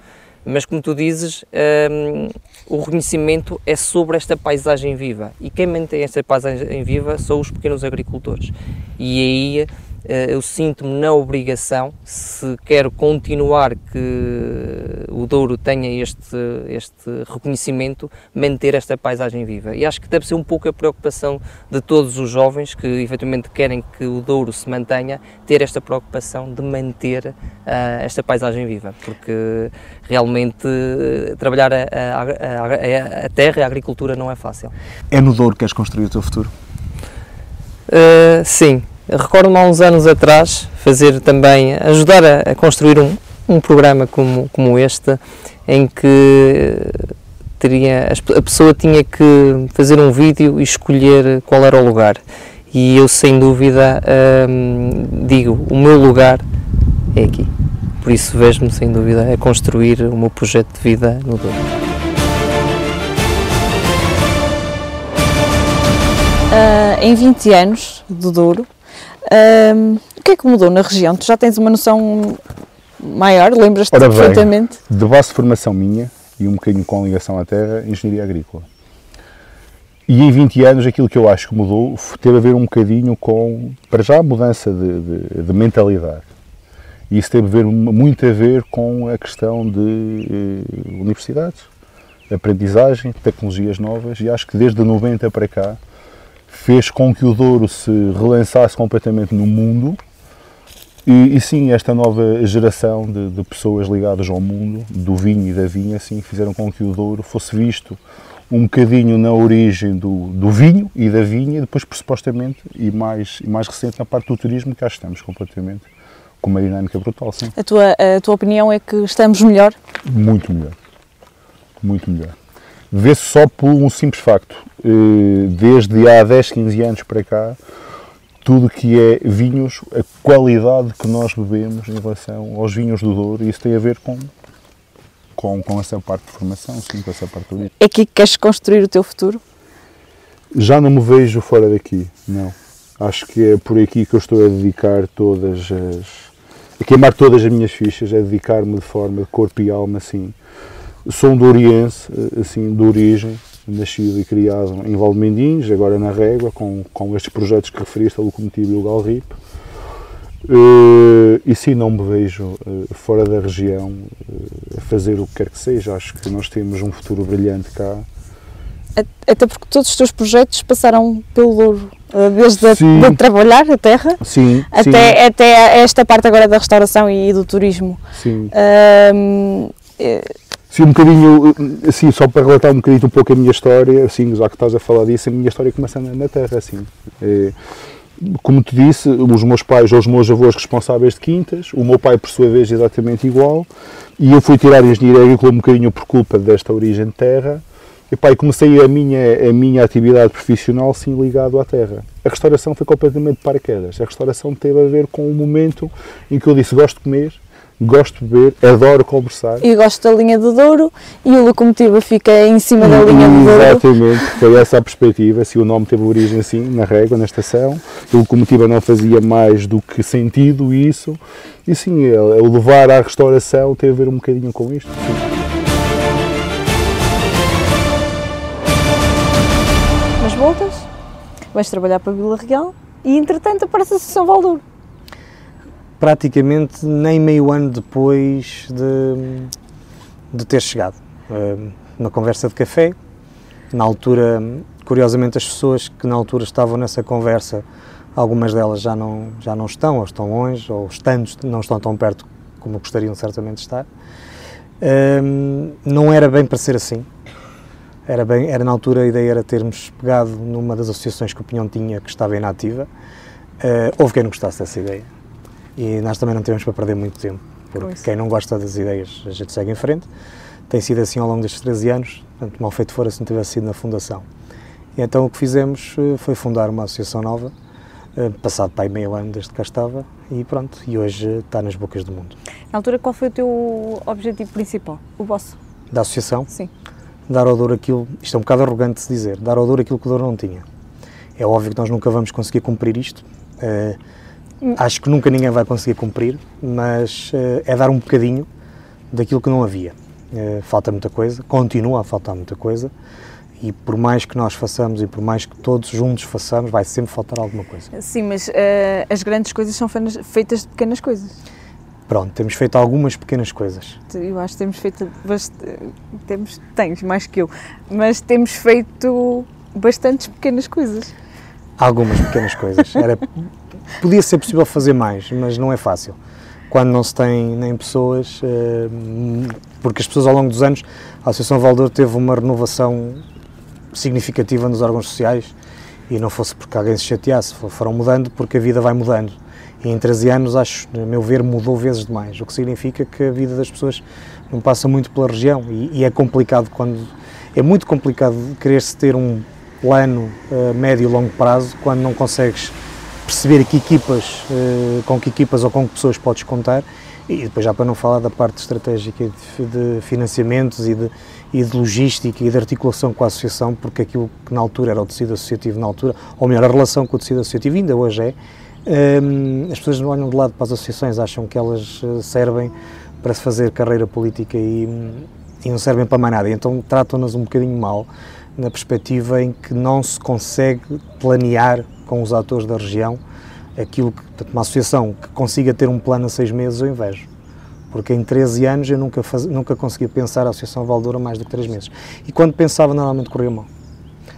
Mas, como tu dizes, um, o reconhecimento é sobre esta paisagem viva e quem mantém esta paisagem viva são os pequenos agricultores. E aí eh, eu sinto-me na obrigação, se quero continuar que o Douro tenha este, este reconhecimento, manter esta paisagem viva. E acho que deve ser um pouco a preocupação de todos os jovens que efetivamente querem que o Douro se mantenha, ter esta preocupação de manter uh, esta paisagem viva, porque realmente uh, trabalhar a, a, a, a, terra e a agricultura não é fácil. É no Douro que queres construir o teu futuro? Uh, sim, Recordo-me há uns anos atrás fazer também, ajudar a, a construir um, um programa como, como este, em que teria, a pessoa tinha que fazer um vídeo e escolher qual era o lugar. E eu, sem dúvida, hum, digo: o meu lugar é aqui. Por isso, vejo-me, sem dúvida, a construir o meu projeto de vida no Douro. Uh, em 20 anos do Douro, um, o que é que mudou na região? Tu já tens uma noção maior, lembras-te perfeitamente? de base de formação minha e um bocadinho com ligação à terra, engenharia agrícola. E em 20 anos aquilo que eu acho que mudou teve a ver um bocadinho com, para já, a mudança de, de, de mentalidade. E isso teve a ver, muito a ver com a questão de eh, universidades, aprendizagem, tecnologias novas, e acho que desde 90 para cá fez com que o Douro se relançasse completamente no mundo e, e sim, esta nova geração de, de, pessoas ligadas ao mundo, do vinho e da vinha, sim, fizeram com que o Douro fosse visto um bocadinho na origem do, do vinho e da vinha, e depois, supostamente, e mais, e mais recente, na parte do turismo, que cá estamos completamente com uma dinâmica brutal, sim. A tua, a tua opinião é que estamos melhor? Muito melhor. Muito melhor vê-se só por um simples facto. Eh, desde há 10, 15 anos para cá, tudo que é vinhos, a qualidade que nós bebemos em relação aos vinhos do Douro, isso tem a ver com, com, com essa parte de formação, sim, com essa parte do vinho. É aqui que queres construir o teu futuro? Já não me vejo fora daqui, não. Acho que é por aqui que eu estou a dedicar todas as. a queimar todas as minhas fichas, a dedicar-me de forma de corpo e alma, assim, Sou um douriense, eh, assim, de origem, nascido e criado em Valdemendins, agora na Régua, com, com estes projetos que referiste, a Locomotiva e o Galripe. Uh, e sim, não me vejo uh, fora da região uh, a fazer o que quer que seja. Acho que nós temos um futuro brilhante cá. Até porque todos os teus projetos passaram pelo Douro, desde a, de trabalhar a terra sim, até, sim. até esta parte agora da restauração e do turismo. Sim. Sim, um bocadinho, assim, só para relatar um bocadinho um pouco a minha história, assim, já que estás a falar disso, a minha história começa na, na terra, assim. É, como te disse, os meus pais ou os meus avós responsáveis de quintas, o meu pai, por sua vez, exatamente igual, e eu fui tirar engenharia agrícola um bocadinho por culpa desta origem de terra, e pai, comecei a minha, a minha atividade profissional sim ligado à terra. A restauração foi completamente para paraquedas. A restauração teve a ver com o momento em que eu disse gosto de comer, gosto de beber, adoro conversar. E gosto da linha do Douro e o locomotiva fica em cima da linha do Douro. Exatamente, foi essa a perspectiva. Se o nome teve origem assim, na régua, na estação, a locomotiva não fazia mais do que sentido isso. E sim, o levar à restauração teve a ver um bocadinho com isto. Sim. Mas voltas, vais trabalhar para a Vila Real e entretanto aparece a São Valdouro praticamente nem meio ano depois de, de ter chegado. Uh, uma conversa de café, na altura, curiosamente, as pessoas que na altura estavam nessa conversa, algumas delas já não, já não estão, ou estão longe, ou estando, não estão tão perto como gostariam certamente de estar. Um, não era bem para ser assim. Era, bem, era na altura a ideia era termos pegado numa das associações que o Pinhão tinha que estava inativa. Uh, houve quem não gostasse dessa ideia. E nós também não tivemos para perder muito tempo, porque quem não gosta das ideias a gente segue em frente. Tem sido assim ao longo destes 13 anos, portanto, mal feito fora se não tivesse sido na fundação. E então o que fizemos eh, foi fundar uma associação nova, eh, passado para aí meio ano desde que cá estava, e pronto, e hoje está nas bocas do mundo. Na altura, qual foi o teu objetivo principal, o vosso? Da associação? Sim. Dar ao Douro aquilo, isto é um bocado arrogante de se dizer, dar ao Douro aquilo que o Douro não tinha. É óbvio que nós nunca vamos conseguir cumprir isto, uh, acho que nunca ninguém vai conseguir cumprir, mas uh, é dar um bocadinho daquilo que não havia. Uh, falta muita coisa, continua a faltar muita coisa, e por mais que nós façamos e por mais que todos juntos façamos, vai sempre faltar alguma coisa. Sim, mas uh, as grandes coisas são feitas de pequenas coisas. Pronto, temos feito algumas pequenas coisas. Eu acho que temos feito. Temos, tens mais que eu, mas temos feito bastantes pequenas coisas. Algumas pequenas coisas. Era, podia ser possível fazer mais, mas não é fácil. Quando não se tem nem pessoas, eh, porque as pessoas ao longo dos anos, a Associação Valdor teve uma renovação significativa nos órgãos sociais e não fosse porque alguém se chateasse, foram mudando porque a vida vai mudando. E em 13 anos, acho, a meu ver, mudou vezes demais, o que significa que a vida das pessoas não passa muito pela região e, e é complicado quando. É muito complicado querer-se ter um plano uh, médio e longo prazo quando não consegues perceber que equipas, uh, com que equipas ou com que pessoas podes contar. E depois já para não falar da parte estratégica de, financiamentos e de, e de logística e de articulação com a associação, porque aquilo que na altura era o tecido associativo na altura, ou melhor, a relação com o tecido associativo ainda hoje é, um, as pessoas não olham de lado para as associações, acham que elas eh, servem para se fazer carreira política e, e não servem para mais nada, então tratam-nas um bocadinho mal, na perspectiva em que não se consegue planear com os atores da região aquilo que, portanto, uma associação que consiga ter um plano a seis meses, eu invejo. Porque em 13 anos eu nunca, faz, nunca conseguia pensar a Associação Valdoura mais do que 3 meses. E quando pensava, normalmente corria mal.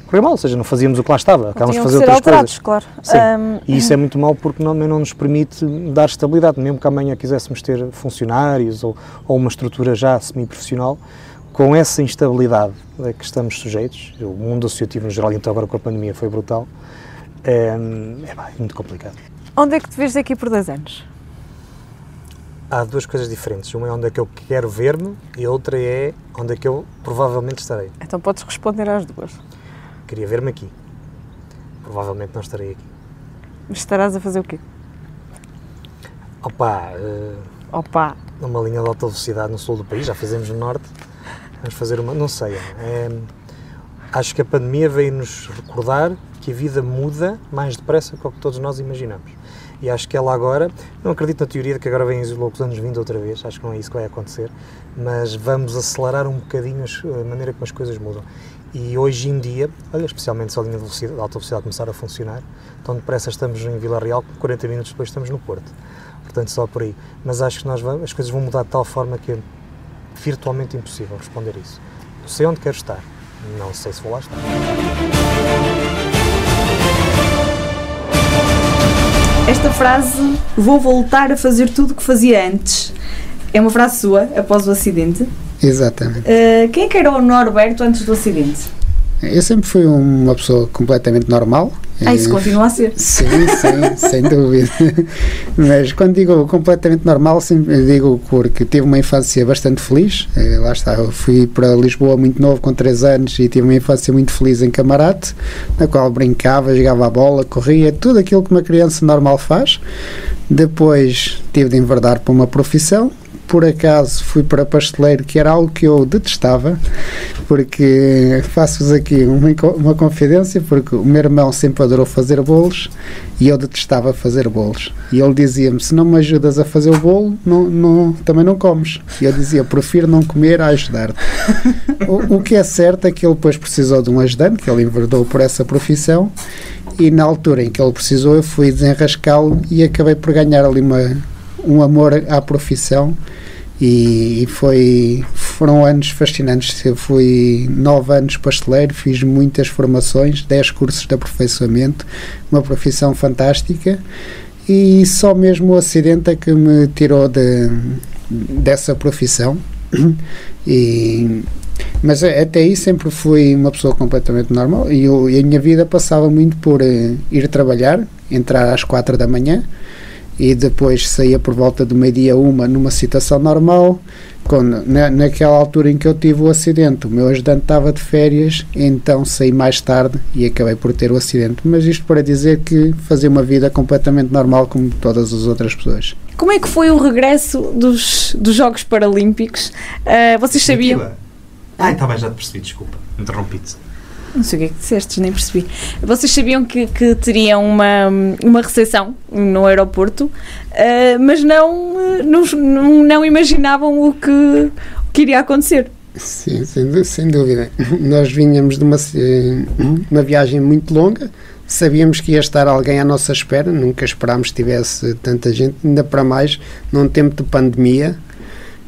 Corria mal, ou seja, não fazíamos o que lá estava, acabamos de fazer outras alterados, coisas. claro. Sim. Um... E isso é muito mal porque não, não nos permite dar estabilidade, mesmo que amanhã quiséssemos ter funcionários ou, ou uma estrutura já semi-profissional, com essa instabilidade a que estamos sujeitos, o mundo associativo no geral, então agora com a pandemia foi brutal, é, é, muito complicado. Onde é que te vês daqui por dois anos? Há duas coisas diferentes. Uma é onde é que eu quero ver-me e outra é onde é que eu provavelmente estarei. Então podes responder às duas. Queria ver-me aqui. Provavelmente não estarei aqui. Mas estarás a fazer o quê? Opa! Uh, Opa! Uma linha de alta velocidade no sul do país, já fizemos no norte. Vamos fazer uma. Não sei. É, acho que a pandemia veio-nos recordar que a vida muda mais depressa do que todos nós imaginamos. E acho que ela agora, não acredito na teoria de que agora vêm os loucos anos vindo outra vez, acho que não é isso que vai acontecer, mas vamos acelerar um bocadinho a maneira como as coisas mudam. E hoje em dia, olha, especialmente se a linha de, velocidade, de alta velocidade começar a funcionar, tão depressa estamos em Vila Real, 40 minutos depois estamos no Porto. Portanto, só por aí. Mas acho que nós vamos, as coisas vão mudar de tal forma que é virtualmente impossível responder isso. Eu sei onde quero estar, não sei se vou lá estar. Esta frase, vou voltar a fazer tudo o que fazia antes, é uma frase sua, após o acidente. Exatamente. Uh, quem é que era o Norberto antes do acidente? Eu sempre fui uma pessoa completamente normal. Ah, isso continua a ser. Sim, sim, sem dúvida. Mas quando digo completamente normal, sempre digo porque tive uma infância bastante feliz. Eh, lá está, eu fui para Lisboa muito novo, com 3 anos, e tive uma infância muito feliz em Camarate, na qual brincava, jogava a bola, corria, tudo aquilo que uma criança normal faz. Depois tive de enverdar para uma profissão, por acaso fui para pasteleiro, que era algo que eu detestava, porque faço-vos aqui uma, uma confidência, porque o meu irmão sempre adorou fazer bolos e eu detestava fazer bolos. E ele dizia-me: se não me ajudas a fazer o bolo, não, não, também não comes. E eu dizia: prefiro não comer a ajudar-te. o, o que é certo é que ele depois precisou de um ajudante, que ele enverdou por essa profissão, e na altura em que ele precisou, eu fui desenrascá-lo e acabei por ganhar ali uma, um amor à profissão e, foi foram anos fascinantes. Eu fui nove anos pasteleiro, fiz muitas formações, dez cursos de aperfeiçoamento, uma profissão fantástica e só mesmo o acidente é que me tirou de, dessa profissão. E, mas até aí sempre fui uma pessoa completamente normal e, eu, e a minha vida passava muito por uh, ir trabalhar, entrar às quatro da manhã e depois saía por volta do meio-dia uma numa situação normal. Quando, na, naquela altura em que eu tive o acidente, o meu ajudante estava de férias, então saí mais tarde e acabei por ter o acidente. Mas isto para dizer que fazia uma vida completamente normal como todas as outras pessoas. Como é que foi o regresso dos, dos Jogos Paralímpicos? Uh, vocês sabiam. Ah, está bem, já te percebi, desculpa. Interrompi-te. Não sei o que é que disseste, nem percebi. Vocês sabiam que, que teriam uma, uma recepção no aeroporto, uh, mas não, não, não, imaginavam o que, o que iria acontecer. Sim, sem, sem dúvida. Nós vinhamos de uma, uma viagem muito longa, sabíamos que ia estar alguém à nossa espera, nunca esperámos que tivesse tanta gente, ainda para mais num tempo de pandemia,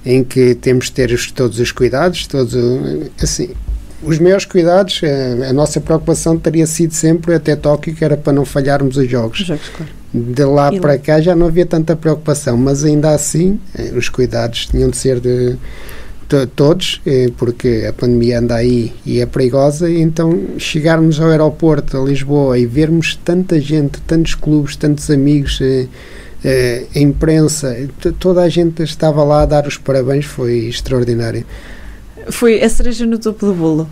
em que temos de ter os, todos os cuidados, todos, assim, os maiores cuidados, a, a, nossa preocupação teria sido sempre até Tóquio, que era para não falharmos os jogos. Os jogos claro. De lá e para lá. cá já não havia tanta preocupação, mas ainda assim eh, os cuidados tinham de ser de, de todos, eh, porque a pandemia anda aí e é perigosa, então chegarmos ao aeroporto, a Lisboa, e vermos tanta gente, tantos clubes, tantos amigos, eh, a imprensa, toda a gente estava lá a dar os parabéns, foi extraordinário. Foi a cereja no topo do bolo.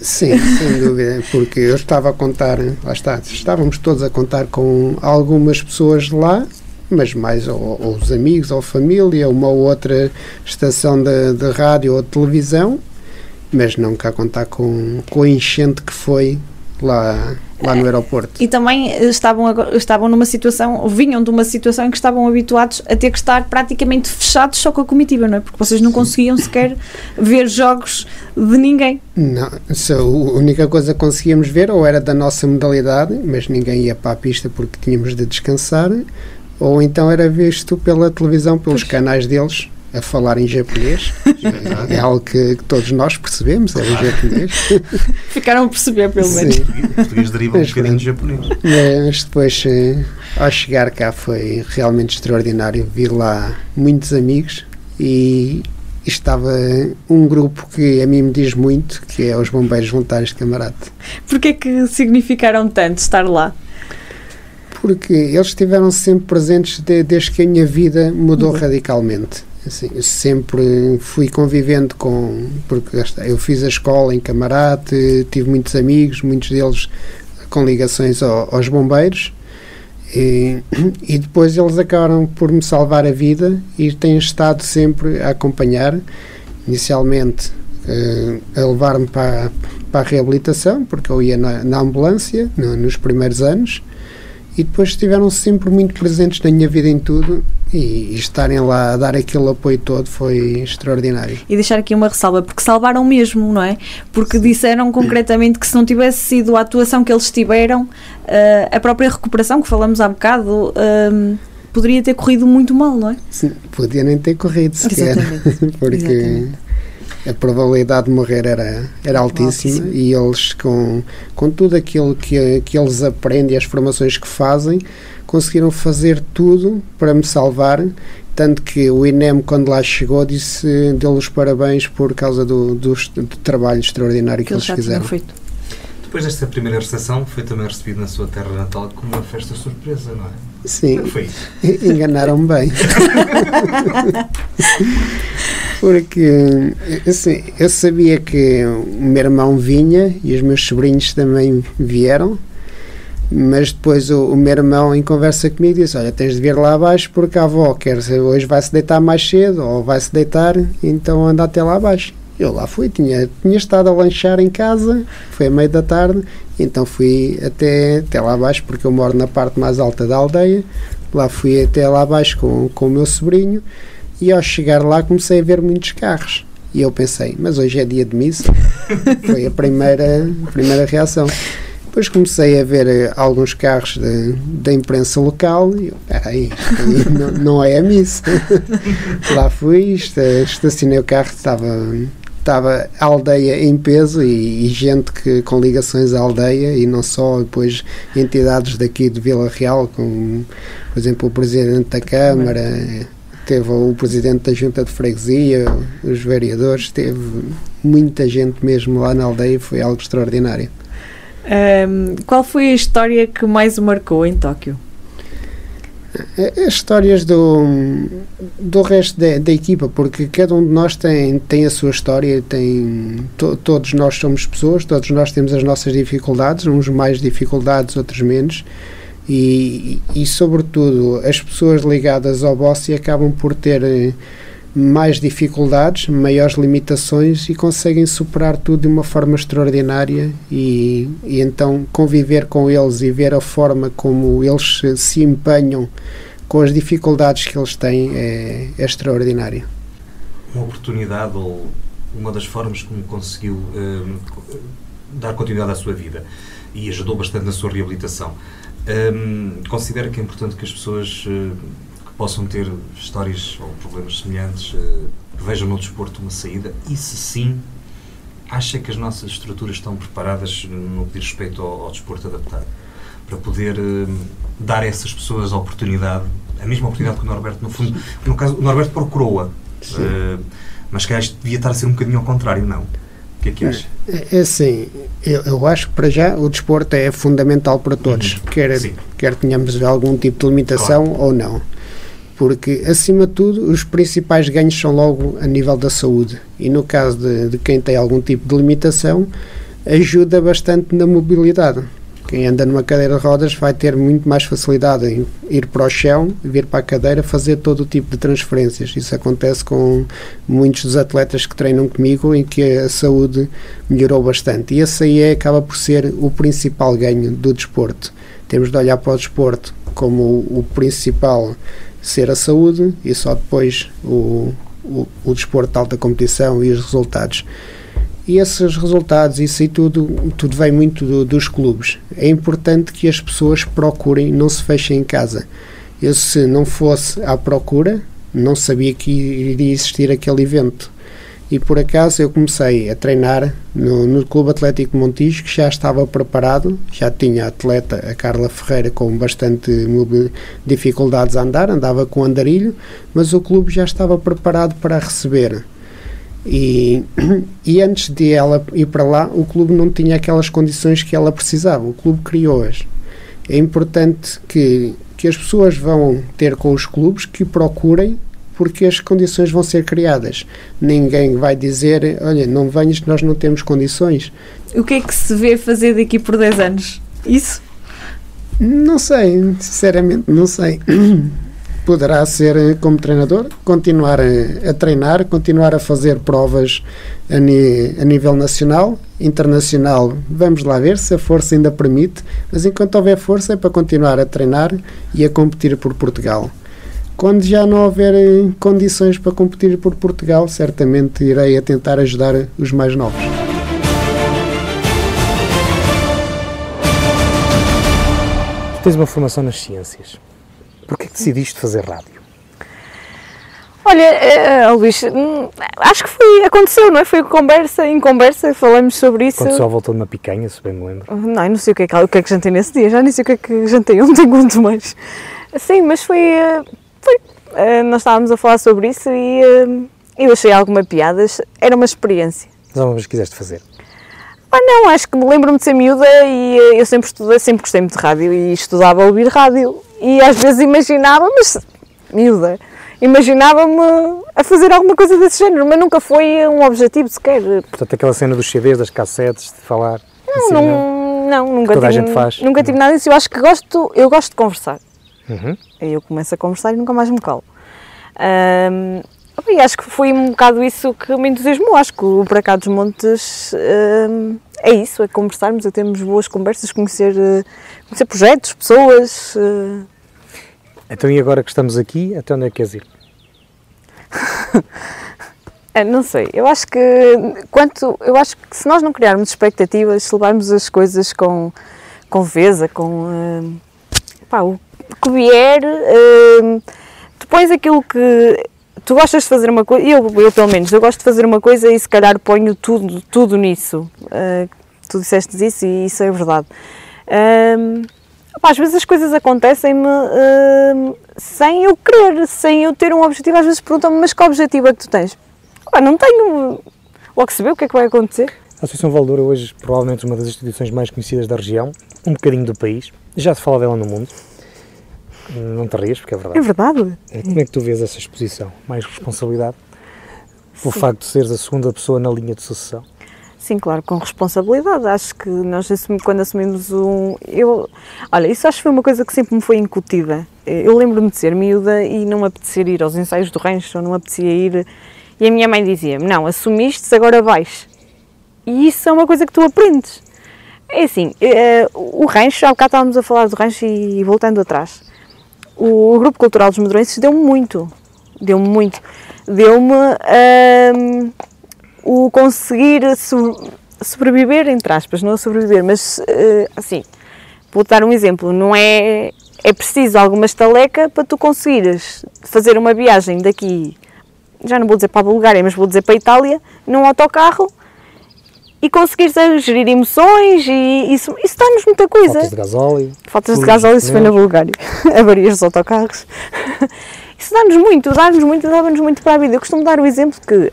Sim, sem dúvida, porque eu estava a contar, lá está, estávamos todos a contar com algumas pessoas lá, mas mais ou, ou os amigos, ou família, uma ou outra estação de, de rádio ou de televisão, mas nunca a contar com, com a enchente que foi lá, lá no aeroporto. E também eh, estavam, estavam numa situação, vinham de uma situação em que estavam habituados a ter que estar praticamente fechados só com a comitiva, não é? Porque vocês não conseguiam sequer ver jogos de ninguém. Não, só a única coisa que conseguíamos ver ou era da nossa modalidade, mas ninguém ia para a pista porque tínhamos de descansar, ou então era visto pela televisão, pelos pois. canais deles, a falar em japonês. é, algo que, que, todos nós percebemos, é o japonês. Ficaram a perceber, pelo menos. Sim. O português deriva um bocadinho de japonês. Mas depois, eh, ao chegar cá, foi realmente extraordinário. Vi lá muitos amigos e estava um grupo que a mim me diz muito, que é os Bombeiros Voluntários de Camarate. Porquê que significaram tanto estar lá? Porque eles estiveram sempre presentes de, desde que a minha vida mudou uhum. radicalmente. Assim, sempre fui convivendo com. Porque eu fiz a escola em Camarate, tive muitos amigos, muitos deles com ligações ao, aos bombeiros. E, e, depois eles acabaram por me salvar a vida e têm estado sempre a acompanhar, inicialmente uh, a levar-me para, para a reabilitação, porque eu ia na, na ambulância no, nos primeiros anos, e depois estiveram sempre muito presentes na minha vida em tudo e, estarem lá a dar aquele apoio todo foi extraordinário. E deixar aqui uma ressalva, porque salvaram mesmo, não é? Porque disseram concretamente que se não tivesse sido a atuação que eles tiveram, uh, a própria recuperação que falamos há bocado. Uh, poderia ter corrido muito mal, não é? Sim, podia nem ter corrido sequer. Exatamente. porque Exatamente. A probabilidade de morrer era, era altíssima Altíssimo. e eles, com, com tudo aquilo que, que eles aprendem, as formações que fazem, conseguiram fazer tudo para me salvar. Tanto que o INEM, quando lá chegou, disse deu os parabéns por causa do, do, do trabalho extraordinário que, que eles fizeram. Feito. Depois desta primeira recepção, foi também recebido na sua terra natal como uma festa surpresa, não é? Sim. Isso? Enganaram-me bem. Porque assim, eu sabia que o meu irmão vinha e os meus sobrinhos também vieram mas depois o, o, meu irmão, em conversa comigo, disse: Olha, tens de vir lá abaixo porque a avó quer hoje vai-se deitar mais cedo ou vai-se deitar, então anda até lá abaixo. Eu lá fui, tinha, tinha estado a lanchar em casa, foi a meio da tarde, então fui até, até lá abaixo porque eu moro na parte mais alta da aldeia. Lá fui até lá abaixo com, com o meu sobrinho e ao chegar lá comecei a ver muitos carros. E eu pensei, mas hoje é dia de missa. Foi a primeira, a primeira reação. Depois comecei a ver eh, alguns carros da imprensa local e eu, peraí, não, não é a missa. Lá fui, estacionei o carro, estava, estava a aldeia em peso e, e, gente que, com ligações à aldeia e não só, depois entidades daqui de Vila Real, como por exemplo o Presidente da Câmara, teve o presidente da junta de freguesia, os vereadores, teve muita gente mesmo lá na aldeia, foi algo extraordinário. Um, qual foi a história que mais o marcou em Tóquio? As histórias do, do resto da, da, equipa, porque cada um de nós tem, tem a sua história, tem, to, todos nós somos pessoas, todos nós temos as nossas dificuldades, uns mais dificuldades, outros menos, e, e sobretudo as pessoas ligadas ao Bossi acabam por ter mais dificuldades, maiores limitações e conseguem superar tudo de uma forma extraordinária e, e então conviver com eles e ver a forma como eles se, se empenham com as dificuldades que eles têm é, é extraordinário. Uma oportunidade ou uma das formas como conseguiu eh, dar continuidade à sua vida e ajudou bastante na sua reabilitação. Um, considera que é importante que as pessoas uh, possam ter histórias ou problemas semelhantes uh, vejam no desporto uma saída? E se sim, acha que as nossas estruturas estão preparadas no que diz respeito ao, ao desporto adaptado? Para poder uh, dar a essas pessoas a oportunidade, a mesma oportunidade que o Norberto, no fundo, no caso, o Norberto procurou-a, mas que acho que devia estar a ser um bocadinho ao contrário, não? O que é que acha? É, é assim, eu, eu, acho que para já o desporto é fundamental para todos, uhum. quer, quer tenhamos algum tipo de limitação claro. ou não. Porque, acima de tudo, os principais ganhos são logo a nível da saúde. E no caso de, de quem tem algum tipo de limitação, ajuda bastante na mobilidade. Quem anda numa cadeira de rodas vai ter muito mais facilidade em ir para o chão, vir para a cadeira, fazer todo o tipo de transferências. Isso acontece com muitos dos atletas que treinam comigo, em que a saúde melhorou bastante. E esse aí é, acaba por ser o principal ganho do desporto. Temos de olhar para o desporto como o, o principal ser a saúde e só depois o, o, o desporto de alta competição e os resultados. E esses resultados, isso aí tudo, tudo vem muito do, dos clubes. É importante que as pessoas procurem, não se fechem em casa. Eu, se não fosse à procura, não sabia que iria existir aquele evento. E por acaso eu comecei a treinar no, no Clube Atlético Montijo, que já estava preparado, já tinha a atleta, a Carla Ferreira, com bastante dificuldades a andar, andava com andarilho, mas o clube já estava preparado para receber e, e antes de ela ir para lá, o clube não tinha aquelas condições que ela precisava. O clube criou-as. É importante que, que as pessoas vão ter com os clubes que procurem porque as condições vão ser criadas. Ninguém vai dizer, olha, não venhas que nós não temos condições. O que é que se vê fazer daqui por 10 anos? Isso? Não sei, sinceramente, não sei. poderá ser eh, como treinador, continuar a, a treinar, continuar a fazer provas a, ni, a, nível nacional, internacional. Vamos lá ver se a força ainda permite, mas enquanto houver força é para continuar a treinar e a competir por Portugal. Quando já não houver eh, condições para competir por Portugal, certamente irei a tentar ajudar os mais novos. Tu tens uma formação nas ciências. Porquê que decidiste fazer rádio? Olha, uh, Luís, hum, acho que foi, aconteceu, não é? Foi conversa, em conversa, falamos sobre isso. Aconteceu à volta de uma picanha, se bem me lembro. Não, não sei o que, é que, o que é que jantei nesse dia, já nem sei o que é que jantei ontem, quanto mais. Sim, mas foi. Eh, foi uh, nós estávamos a falar sobre isso e uh, eu achei alguma piada, era uma experiência. Mas alguma vez quiseste fazer? Ah, não, acho que me lembro-me de ser miúda e eu sempre estudei, sempre gostei muito de rádio e estudava a ouvir rádio e às vezes imaginava, mas miúda, imaginava-me a fazer alguma coisa desse género, mas nunca foi um objetivo sequer. Portanto, aquela cena dos CDs, das cassetes, de falar. Não, assim, não, não, nunca toda tive, a gente faz. Nunca tive nada disso. Eu acho que gosto, eu gosto de conversar. Uhum. Aí eu começo a conversar e nunca mais me calo. Um, e acho que foi um bocado isso que me entusiasmou. Acho que o Para Cá dos Montes um, é isso, é conversarmos, é termos boas conversas, conhecer, uh, conhecer projetos, pessoas. Uh... Então, e agora que estamos aqui, até onde é que queres ir? é, não sei, eu acho que quanto, eu acho que se nós não criarmos expectativas, se levarmos as coisas com, com veza, com uh, pá, o que vier, uh, pões aquilo que tu gostas de fazer uma coisa, eu, eu pelo menos, eu gosto de fazer uma coisa e se calhar ponho tudo, tudo nisso. Uh, tu disseste isso e isso é verdade. Pá, às vezes as coisas acontecem-me uh, sem eu querer, sem eu ter um objetivo. Às vezes perguntam-me, mas que objetivo é que tu tens? Pá, não tenho. Logo se vê o que é que vai acontecer. A Associação Valdoura hoje provavelmente uma das instituições mais conhecidas da região, um bocadinho do país. Já se fala dela no mundo. Não te rias, porque é verdade. É verdade. Como é que tu vês essa exposição? Mais responsabilidade? O facto de seres a segunda pessoa na linha de sucessão? Sim, claro, com responsabilidade. Acho que nós quando assumimos um. Eu, olha, isso acho que foi uma coisa que sempre me foi incutida. Eu lembro-me de ser miúda e não me apetecer ir aos ensaios do rancho, ou não me apetecia ir. E a minha mãe dizia-me: Não, assumiste, agora vais. E isso é uma coisa que tu aprendes. É assim, eh, o rancho, há bocado estávamos a falar do rancho e voltando atrás. O Grupo Cultural dos Medronenses deu-me muito. Deu-me muito. Deu-me. Hum, o conseguir so, sobreviver, entre aspas, não sobreviver, mas uh, assim, vou dar um exemplo, não é, é preciso alguma estaleca para tu conseguires fazer uma viagem daqui, já não vou dizer para a Bulgária, mas vou dizer para a Itália, num autocarro e conseguires gerir emoções e isso, isso dá-nos muita coisa. Faltas de gasóleo. Faltas de gasóleo, isso foi na Bulgária. Avarias dos autocarros. Isso dá-nos muito, dá-nos muito, dá-nos muito para a vida. Eu costumo dar o exemplo que uh,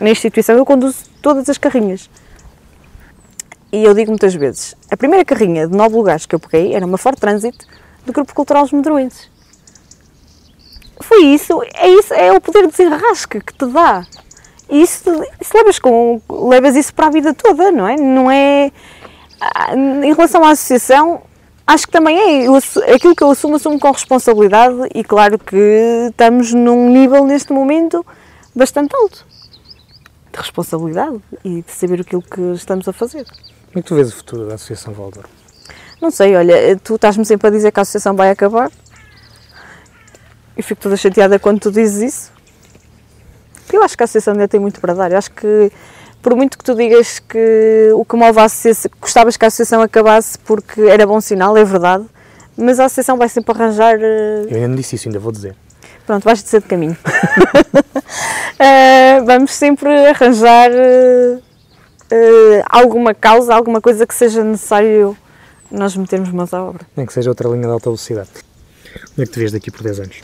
na instituição eu conduzo todas as carrinhas. E eu digo muitas vezes, a primeira carrinha de nove lugares que eu peguei era uma Ford Transit do Grupo Cultural Os Medroenses. Foi isso, é isso, é o poder de desenrasque que te dá. E isso, isso levas, com, levas isso para a vida toda, não é? Não é... Ah, em relação à associação, acho que também é. Eu, aquilo que eu assumo, assumo com responsabilidade e claro que estamos num nível neste momento bastante alto de responsabilidade e de saber aquilo que estamos a fazer. Como é que tu vês o futuro da Associação Valdor? Não sei, olha, tu estás-me sempre a dizer que a Associação vai acabar. Eu fico toda chateada quando tu dizes isso. Eu acho que a Associação ainda tem muito para dar. Eu acho que por muito que tu digas que o que move a associação, gostavas que a associação acabasse porque era bom sinal, é verdade, mas a associação vai sempre arranjar. Uh... Eu ainda não disse isso, ainda vou dizer. Pronto, vais dizer de caminho. uh, vamos sempre arranjar uh, alguma causa, alguma coisa que seja necessário nós metermos mãos à obra. Nem que seja outra linha de alta velocidade. Como é que te vês daqui por 10 anos?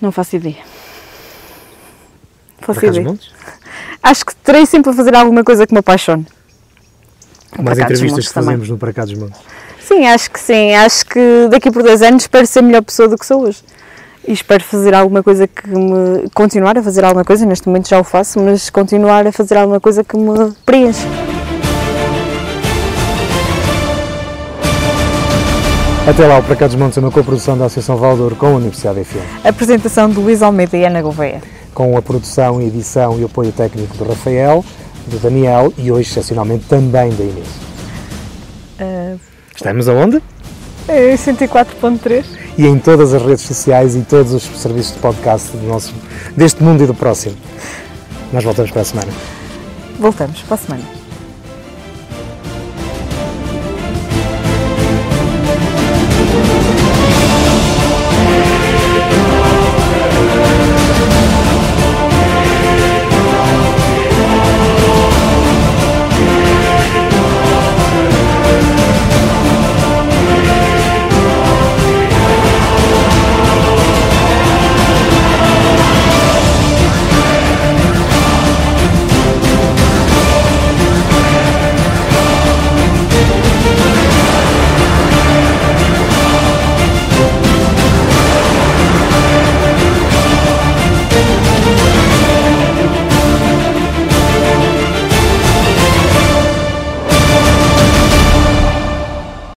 Não faço ideia. Faço ideia. Acho que terei sempre a fazer alguma coisa que me apaixone. As entrevistas que fazemos também. no Para Cá dos Montes. Sim, acho que sim. Acho que daqui por 10 anos espero ser melhor pessoa do que sou hoje. E espero fazer alguma coisa que me. continuar a fazer alguma coisa, neste momento já o faço, mas continuar a fazer alguma coisa que me preenche. Até lá, o Para Cá dos Montes é uma coprodução da Associação Valdouro com a Universidade FM. Apresentação de Luís Almeida e Ana Gouveia com a produção, edição e apoio técnico do Rafael, do Daniel e hoje, excepcionalmente, também da Inês. Uh... Estamos aonde? É 104.3. E em todas as redes sociais e todos os serviços de podcast do nosso, deste mundo e do próximo. Nós voltamos para a semana. Voltamos para a semana.